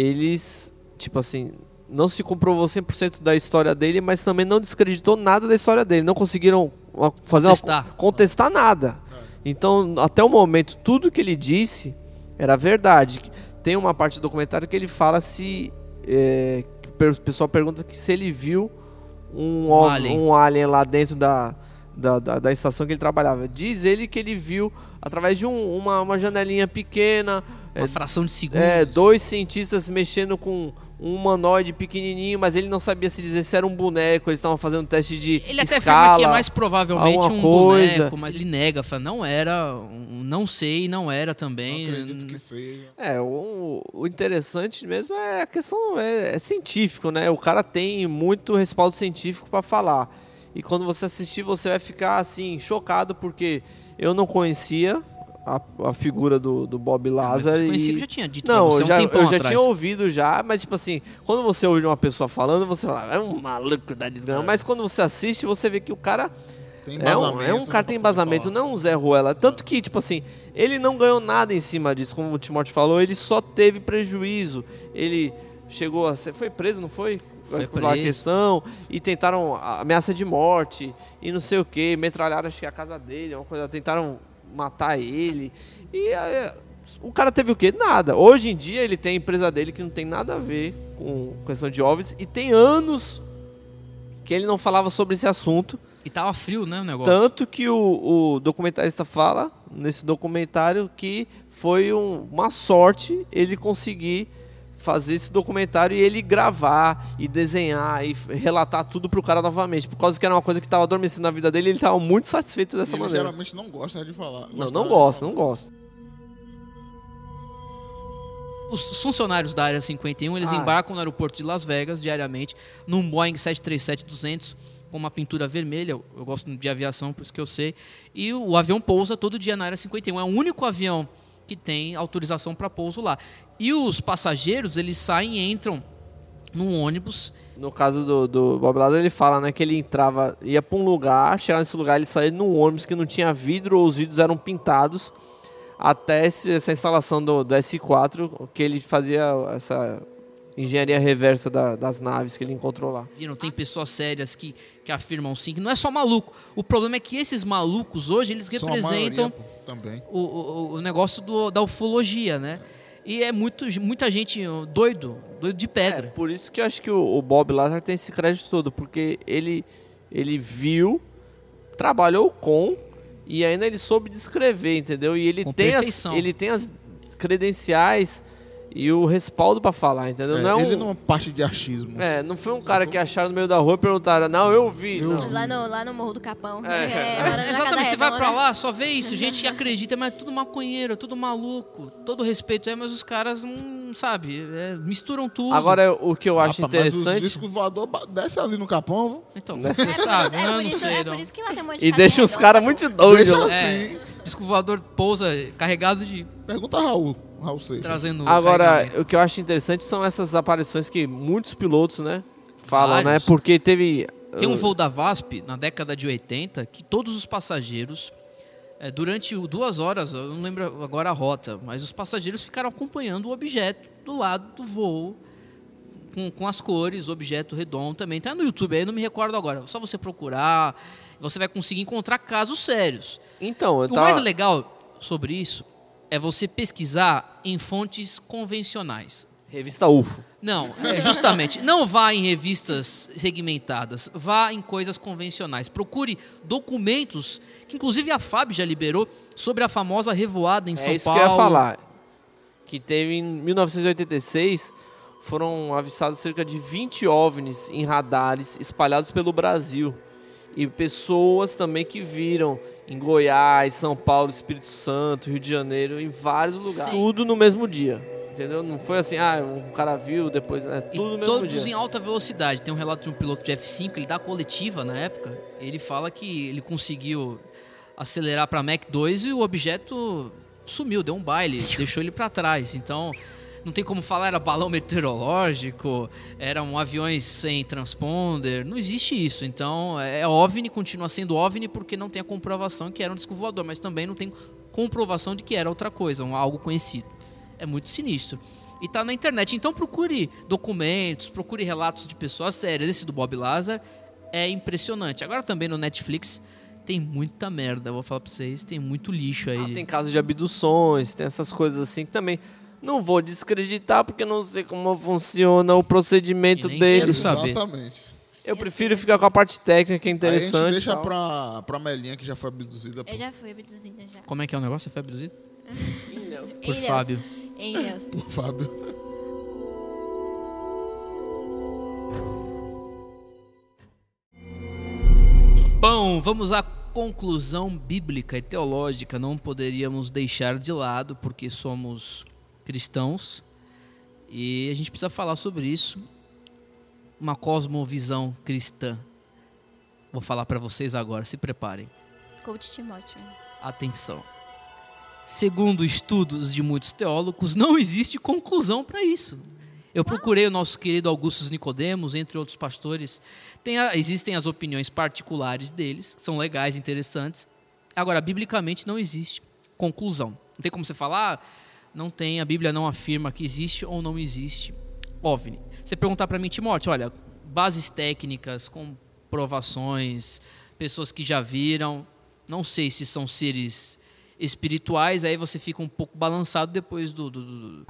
eles, tipo assim, não se comprovou 100% da história dele, mas também não descreditou nada da história dele. Não conseguiram fazer Contestar. Uma, contestar nada. Então, até o momento, tudo que ele disse era verdade. Tem uma parte do documentário que ele fala se. é, o pessoal pergunta que se ele viu um, Um alien. um alien lá dentro da, da, da, da estação que ele trabalhava. Diz ele que ele viu através de um- uma, uma janelinha pequena. Uma é, fração de segundos. é, dois cientistas mexendo com um humanoide pequenininho, mas ele não sabia se dizer se era um boneco, eles estavam fazendo teste de Ele até escala. afirma que é mais provavelmente um coisa. boneco, mas ele nega, fala, não era, um- não sei, não era Não também. acredito que seja. É, o, o interessante mesmo é a questão é, é científico, né? O cara tem muito respaldo científico para falar. E quando você assistir, você vai ficar assim chocado porque eu não conhecia a, a figura do, do Bob Lazar Você e conhecia, eu já tinha dito pra Não, você eu um já, tempão eu já atrás. tinha ouvido já, mas tipo assim, quando você ouve uma pessoa falando, você fala, é um maluco da desgrama. Mas quando você assiste, você vê que o cara Tem é um, é um né, cara que tem embasamento, não um Zé Ruela. Tanto que, tipo assim, ele não ganhou nada em cima disso, como o Timóteo falou, ele só teve prejuízo. Ele chegou a ser. Foi preso, não foi? Foi Por uma preso. questão. E tentaram ameaça de morte e não sei o que. Metralharam, acho que a casa dele, uma coisa. Tentaram matar ele. E é, o cara teve o quê? Nada. Hoje em dia ele tem a empresa dele que não tem nada a ver com questão de OVNIs. E tem anos que ele não falava sobre esse assunto. E tava frio, né, o negócio. Tanto que o, o documentarista fala nesse documentário que foi um- uma sorte ele conseguir fazer esse documentário e ele gravar e desenhar e relatar tudo pro cara novamente. Por causa que era uma coisa que estava adormecendo na vida dele e ele estava muito satisfeito dessa ele maneira. geralmente não gosta de falar. Não, não gosta, não gosta. Os funcionários da Área 51, eles Ah. embarcam no aeroporto de Las Vegas diariamente num Boeing 737-200 com uma pintura vermelha. Eu gosto de aviação, por isso que eu sei. E o, o avião pousa todo dia na Área 51. É o único avião que tem autorização para pouso lá. E os passageiros, eles saem e entram num ônibus. No caso do, do Bob Lazar, ele fala né, que ele entrava, ia pra um lugar, chegava nesse lugar, ele saía num ônibus que não tinha vidro ou os vidros eram pintados, até essa instalação do, do S4, que ele fazia essa engenharia reversa da- das naves que ele encontrou lá. Viram? Tem pessoas sérias que, que afirmam sim, que não é só maluco. O problema é que esses malucos hoje, eles São representam maioria, também. o, o, o negócio do, da ufologia, né? E é muito, muita gente doido, doido de É, pedra. por isso que eu acho que o, o Bob Lazar tem esse crédito todo, porque ele, ele viu, trabalhou com e ainda ele soube descrever, entendeu? E ele Com tem, as, ele tem as credenciais e o respaldo pra falar, entendeu? É, não é ele um, não parte de achismo. é, não foi um cara que acharam no meio da rua e perguntaram, não, eu vi. Eu não. Lá no, lá no Morro do Capão. É. É, na Exatamente, você vai pra Redonda. lá, só vê isso, gente que acredita, mas é tudo maconheiro, é tudo maluco. Todo respeito é, mas os caras não, sabe, é, misturam tudo. Agora, o que eu acho Rapaz, Mas os interessante... discos voador desce ali no capão, viu? Então, Né? você É sabe, isso, é, não isso, sei, é não. por isso que lá tem um monte de E deixa os caras muito doidos Deixa lá. assim. Disco voador pousa carregado de... Pergunta a Raul. Raul Seixas. trazendo... Agora, o que eu acho interessante são essas aparições que muitos pilotos, né, falam, né? Vários. Porque teve... Tem um uh, voo da VASP na década de 80 que todos os passageiros, eh, durante duas horas, eu não lembro agora a rota, mas os passageiros ficaram acompanhando o objeto do lado do voo, com, com as cores, o objeto redondo também. Tá no YouTube aí, eu não me recordo agora. Só você procurar, você vai conseguir encontrar casos sérios. Então, eu O tava... mais legal sobre isso é você pesquisar em fontes convencionais. Revista UFO. Não, é justamente. Não vá em revistas segmentadas, vá em coisas convencionais. Procure documentos que, inclusive, a FAB já liberou sobre a famosa revoada em São é isso Paulo. que eu ia falar. Que teve em 1986, foram avistados cerca de 20 OVNIs em radares espalhados pelo Brasil. E pessoas também que viram em Goiás, São Paulo, Espírito Santo, Rio de Janeiro, em vários lugares. Sim. Tudo no mesmo dia. Entendeu? Não foi assim, ah, um cara viu, depois. É E tudo no mesmo todos dia. em alta velocidade. Tem um relato de um piloto de F5, ele dá coletiva na época. Ele fala que ele conseguiu acelerar para Mach 2 e o objeto sumiu, deu um baile, deixou ele para trás. Então, Não tem como falar, era balão meteorológico, eram aviões sem transponder. Não existe isso. Então, é OVNI, continua sendo OVNI porque não tem a comprovação que era um disco voador, mas também não tem comprovação de que era outra coisa, um, algo conhecido. É muito sinistro. E tá na internet. Então procure documentos, procure relatos de pessoas sérias. Esse do Bob Lazar é impressionante. Agora também no Netflix tem muita merda, vou falar pra vocês. Tem muito lixo aí. Ah, tem casos de abduções, tem essas coisas assim que também. Não vou descreditar porque não sei como funciona o procedimento E nem quero deles. saber. Exatamente. Eu prefiro ficar com a parte técnica, que é Aí a interessante. gente deixa pra, pra Melinha, que já foi abduzida. Eu já fui abduzida já. Como é que é o negócio? Você foi abduzido? Por Ei, Fábio. Ei, Nelson. por Fábio. Bom, vamos à conclusão bíblica e teológica. Não poderíamos deixar de lado, porque somos cristãos e a gente precisa falar sobre isso. Uma cosmovisão cristã. Vou falar para vocês agora, se preparem. Coach Timóteo. Atenção. Segundo estudos de muitos teólogos, não existe conclusão para isso. Eu procurei o nosso querido Augustus Nicodemos, entre outros pastores. Tem a- existem as opiniões particulares deles, que são legais, interessantes. Agora, biblicamente não existe conclusão. Não tem como você falar, ah, não tem, a Bíblia não afirma que existe ou não existe OVNI. Você perguntar para mim, Timóteo, olha, bases técnicas, comprovações, pessoas que já viram, não sei se são seres espirituais, aí você fica um pouco balançado depois do- do- do,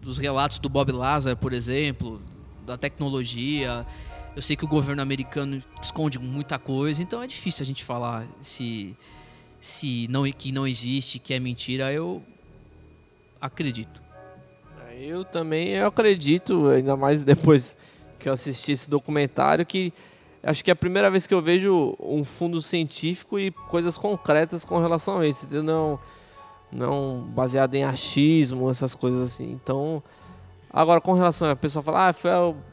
dos relatos do Bob Lazar, por exemplo, da tecnologia. Eu sei que o governo americano esconde muita coisa, então é difícil a gente falar se, se não, que não existe, que é mentira. Eu acredito. Eu também eu acredito, ainda mais depois que eu assisti esse documentário, que acho que é a primeira vez que eu vejo um fundo científico e coisas concretas com relação a isso, entendeu? Não, não baseado em achismo, essas coisas assim. Então, agora com relação a pessoa falar, ah, foi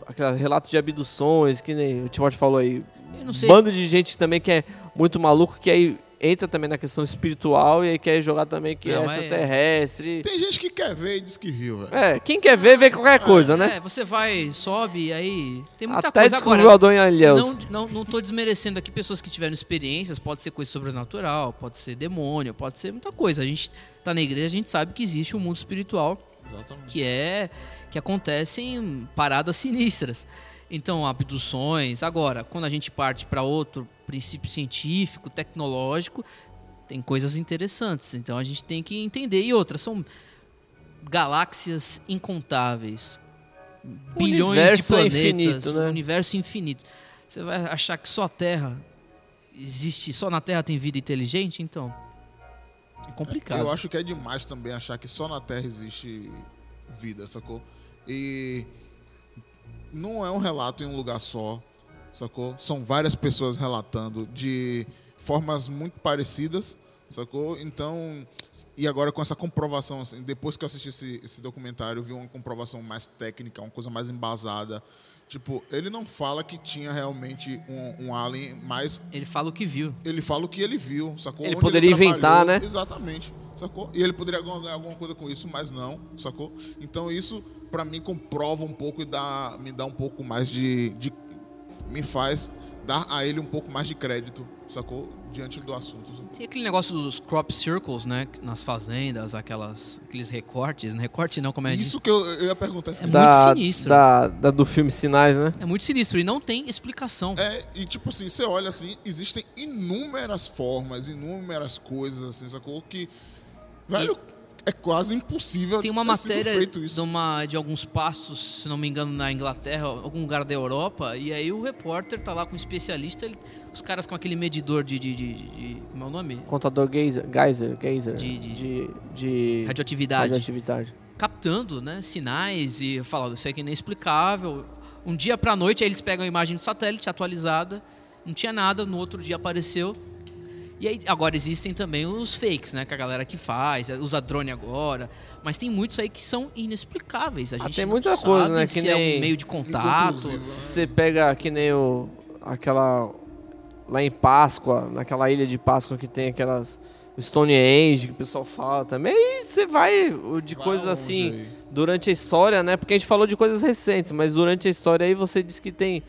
aquele relato de abduções, que nem o Timóteo falou aí, Eu não sei. bando de gente também que é muito maluco, que aí entra também na questão espiritual e aí quer jogar também que Não, é é- extraterrestre. Tem gente que quer ver e diz que viu, velho. É, quem quer ver, vê qualquer coisa, né? É, você vai, sobe, aí tem muita Até coisa agora. Não, não, não tô desmerecendo aqui pessoas que tiveram experiências, pode ser coisa sobrenatural, pode ser demônio, pode ser muita coisa. A gente tá na igreja, a gente sabe que existe um mundo espiritual Exatamente. que é que acontecem paradas sinistras. Então, abduções. Agora, quando a gente parte para outro princípio científico, tecnológico, tem coisas interessantes. Então, a gente tem que entender. E outras, são galáxias incontáveis. Bilhões de é planetas, infinito, né? um universo infinito. Você vai achar que só a Terra existe, só na Terra tem vida inteligente? Então, é complicado. Eu acho que é demais também achar que só na Terra existe vida, sacou? E não é um relato em um lugar só, sacou? São várias pessoas relatando de formas muito parecidas, sacou? Então, e agora com essa comprovação, assim, depois que eu assisti esse, esse documentário, eu vi uma comprovação mais técnica, uma coisa mais embasada. Tipo, ele não fala que tinha realmente um, um alien, mas Ele fala o que viu. ele fala o que ele viu, sacou? Ele Onde poderia inventar, trabalhou, né? Exatamente, sacou? E ele poderia ganhar alguma coisa com isso, mas não, sacou? Então isso, pra mim, comprova um pouco e dá, me dá um pouco mais de, de... Me faz dar a ele um pouco mais de crédito, sacou? Diante do assunto. Tem aquele negócio dos crop circles, né? Nas fazendas, aquelas, aqueles recortes. Não recorte não, como é? Isso que eu, eu ia perguntar. É É, da, sinistro. Da, da- do filme Sinais, né? É muito sinistro e não tem explicação. é, e tipo assim, você olha assim, existem inúmeras formas, inúmeras coisas, assim, sacou? Que, velho, é quase impossível Tem uma ter sido matéria de, uma, de alguns pastos, se não me engano, na Inglaterra, algum lugar da Europa, e aí o repórter tá lá com um especialista, ele- os caras com aquele medidor de, de, de- de- Como é o nome? Contador Geyser, Geyser, Geyser De- de- de, de Radioatividade. radioatividade. captando né, sinais e falando, isso aqui é inexplicável. Um dia pra noite, aí eles pegam a imagem do satélite atualizada, não tinha nada, no outro dia apareceu. E aí, agora existem também os fakes, né? Que a galera que faz, usa drone agora. Mas tem muitos aí que são inexplicáveis. A Ah, gente tem não muita sabe coisa, né, que se é nem- um meio de contato. Você pega que nem o. aquela. lá em Páscoa, naquela ilha de Páscoa que tem aquelas. Stonehenge que o pessoal fala também. E você vai de Vai coisas assim. aí. durante a história, né? Porque a gente falou de coisas recentes, mas durante a história aí você diz que tem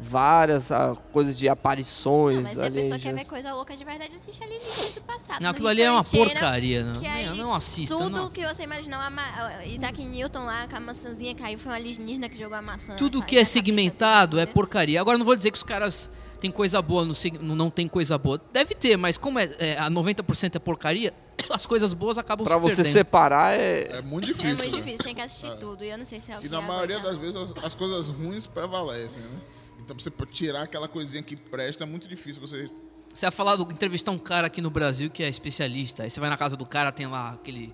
várias ah, coisas de aparições Não, mas se a pessoa quer ver coisa louca de verdade, assiste alienígenas do passado. Não, aquilo ali é uma porcaria. Não, que aí não, não assista. Tudo não que você imaginar, uma ma- Isaac Newton lá, com a maçãzinha caiu, foi um alienígena que jogou a maçã. Tudo que é segmentado é né? porcaria. Agora, não vou dizer que os caras têm coisa boa, no, não tem coisa boa. Deve ter, mas como é, é, a 90% é porcaria, as coisas boas acabam Pra se você perdendo. separar é. É muito É difícil. muito né? difícil, tem que assistir tudo. E eu não sei se é E na maioria das vezes as, as coisas ruins prevalecem, né? Então pra você tirar aquela coisinha que presta é muito difícil você. Você vai falar, do, entrevistar um cara aqui no Brasil que é especialista. Aí você vai na casa do cara, tem lá aquele,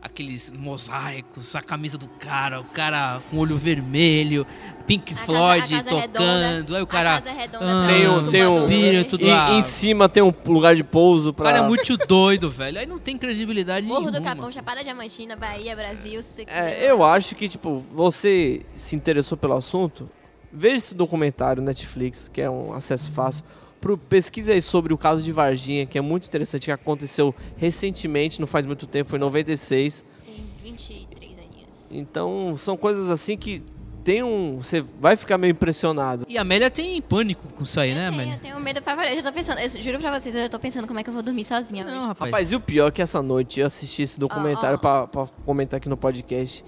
aqueles mosaicos, a camisa do cara, o cara com olho vermelho, Pink A casa- Floyd a casa é tocando. redonda, aí o a cara. casa é redonda ah, Tem um- tem um- espírito do E ar. em cima tem um lugar de pouso O pra. cara é muito doido, velho. Aí não tem credibilidade Morro do nenhuma. Capão, Chapada Diamantina, Bahia, Brasil. Se É, eu acho que, tipo, você se interessou pelo assunto, veja esse documentário Netflix, que é um acesso fácil. Pro, pesquisa aí sobre o caso de Varginha, que é muito interessante, que aconteceu recentemente, não faz muito tempo, foi em 96. Tem 23 aninhos. Então, são coisas assim que tem um. Você vai ficar meio impressionado. E a Amélia tem pânico com isso aí, né, eu, tenho, eu Amélia? tenho medo pra variar. Eu já tô pensando, eu juro pra vocês, eu já tô pensando como é que eu vou dormir sozinha Não, hoje. rapaz. Rapaz, e o pior é que essa noite eu assisti esse documentário ó. Pra, pra comentar aqui no podcast.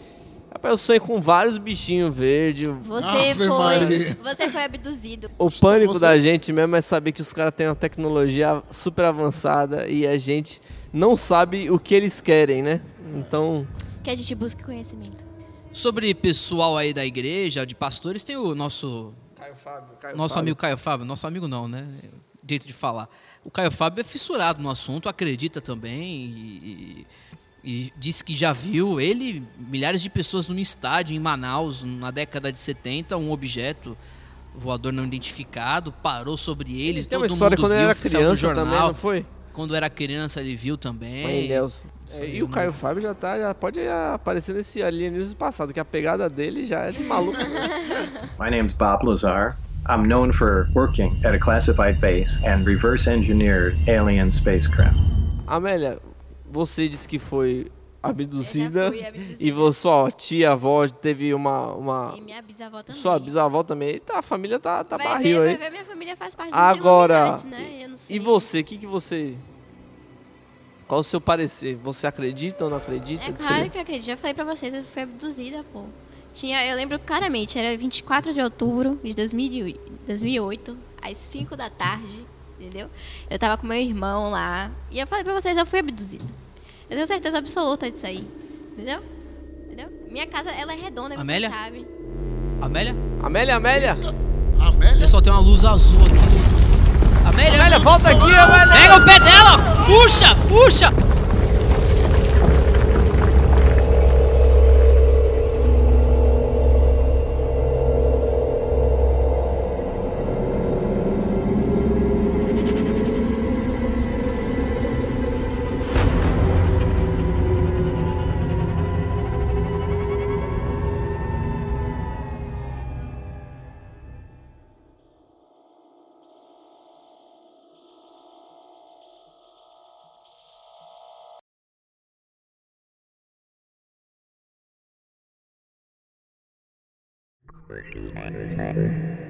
Rapaz, eu sonhei com vários bichinhos verdes. Você Ave foi. Maria. Você foi abduzido. O pânico você- da gente mesmo é saber que os caras têm uma tecnologia super avançada e a gente não sabe o que eles querem, né? Então, Que a gente busque conhecimento. Sobre pessoal aí da igreja, de pastores, tem o nosso Caio Fábio, Caio nosso amigo Caio Fábio, nosso amigo não, né? Jeito de falar. O Caio Fábio é fissurado no assunto, acredita também e, e, disse que já viu ele, milhares de pessoas num estádio em Manaus, na década de 70, um objeto voador não identificado parou sobre eles, Ele tem todo uma história mundo quando ele viu, era saiu no criança também, jornal. não foi? Quando era criança ele viu também. Mãe É, e eu o Caio Fábio já, tá, já pode aparecer nesse alienígena do passado, que a pegada dele já é de maluco. My name's Bob Lazar. I'm known for working at a classified base and reverse engineered alien spacecraft. Amélia, você disse que foi abduzida, fui e você, sua tia, avó, teve uma... uma E minha bisavó também. sua bisavó também. Tá, a família tá, tá vai barril ver, aí. vai ver, minha família faz parte dos Agora, Illuminati, né? E você, o que, que você. Qual o seu parecer? Você acredita ou não acredita? É claro que eu acredito. Já falei pra vocês, eu fui abduzida, pô. Tinha, eu lembro claramente, era 24 de outubro de 2000 2008, às 5 da tarde, entendeu? Eu tava com meu irmão lá, e eu falei pra vocês, eu fui abduzida. Eu tenho certeza absoluta disso aí, entendeu? Entendeu? Minha casa, ela é redonda, você Amélia? sabe. Amélia? Amélia, Amélia! Amélia? Pessoal, tem uma luz azul aqui. Amélia! Amélia, volta aqui, Amélia! Pega o pé dela! Puxa! Puxa! Where do you want to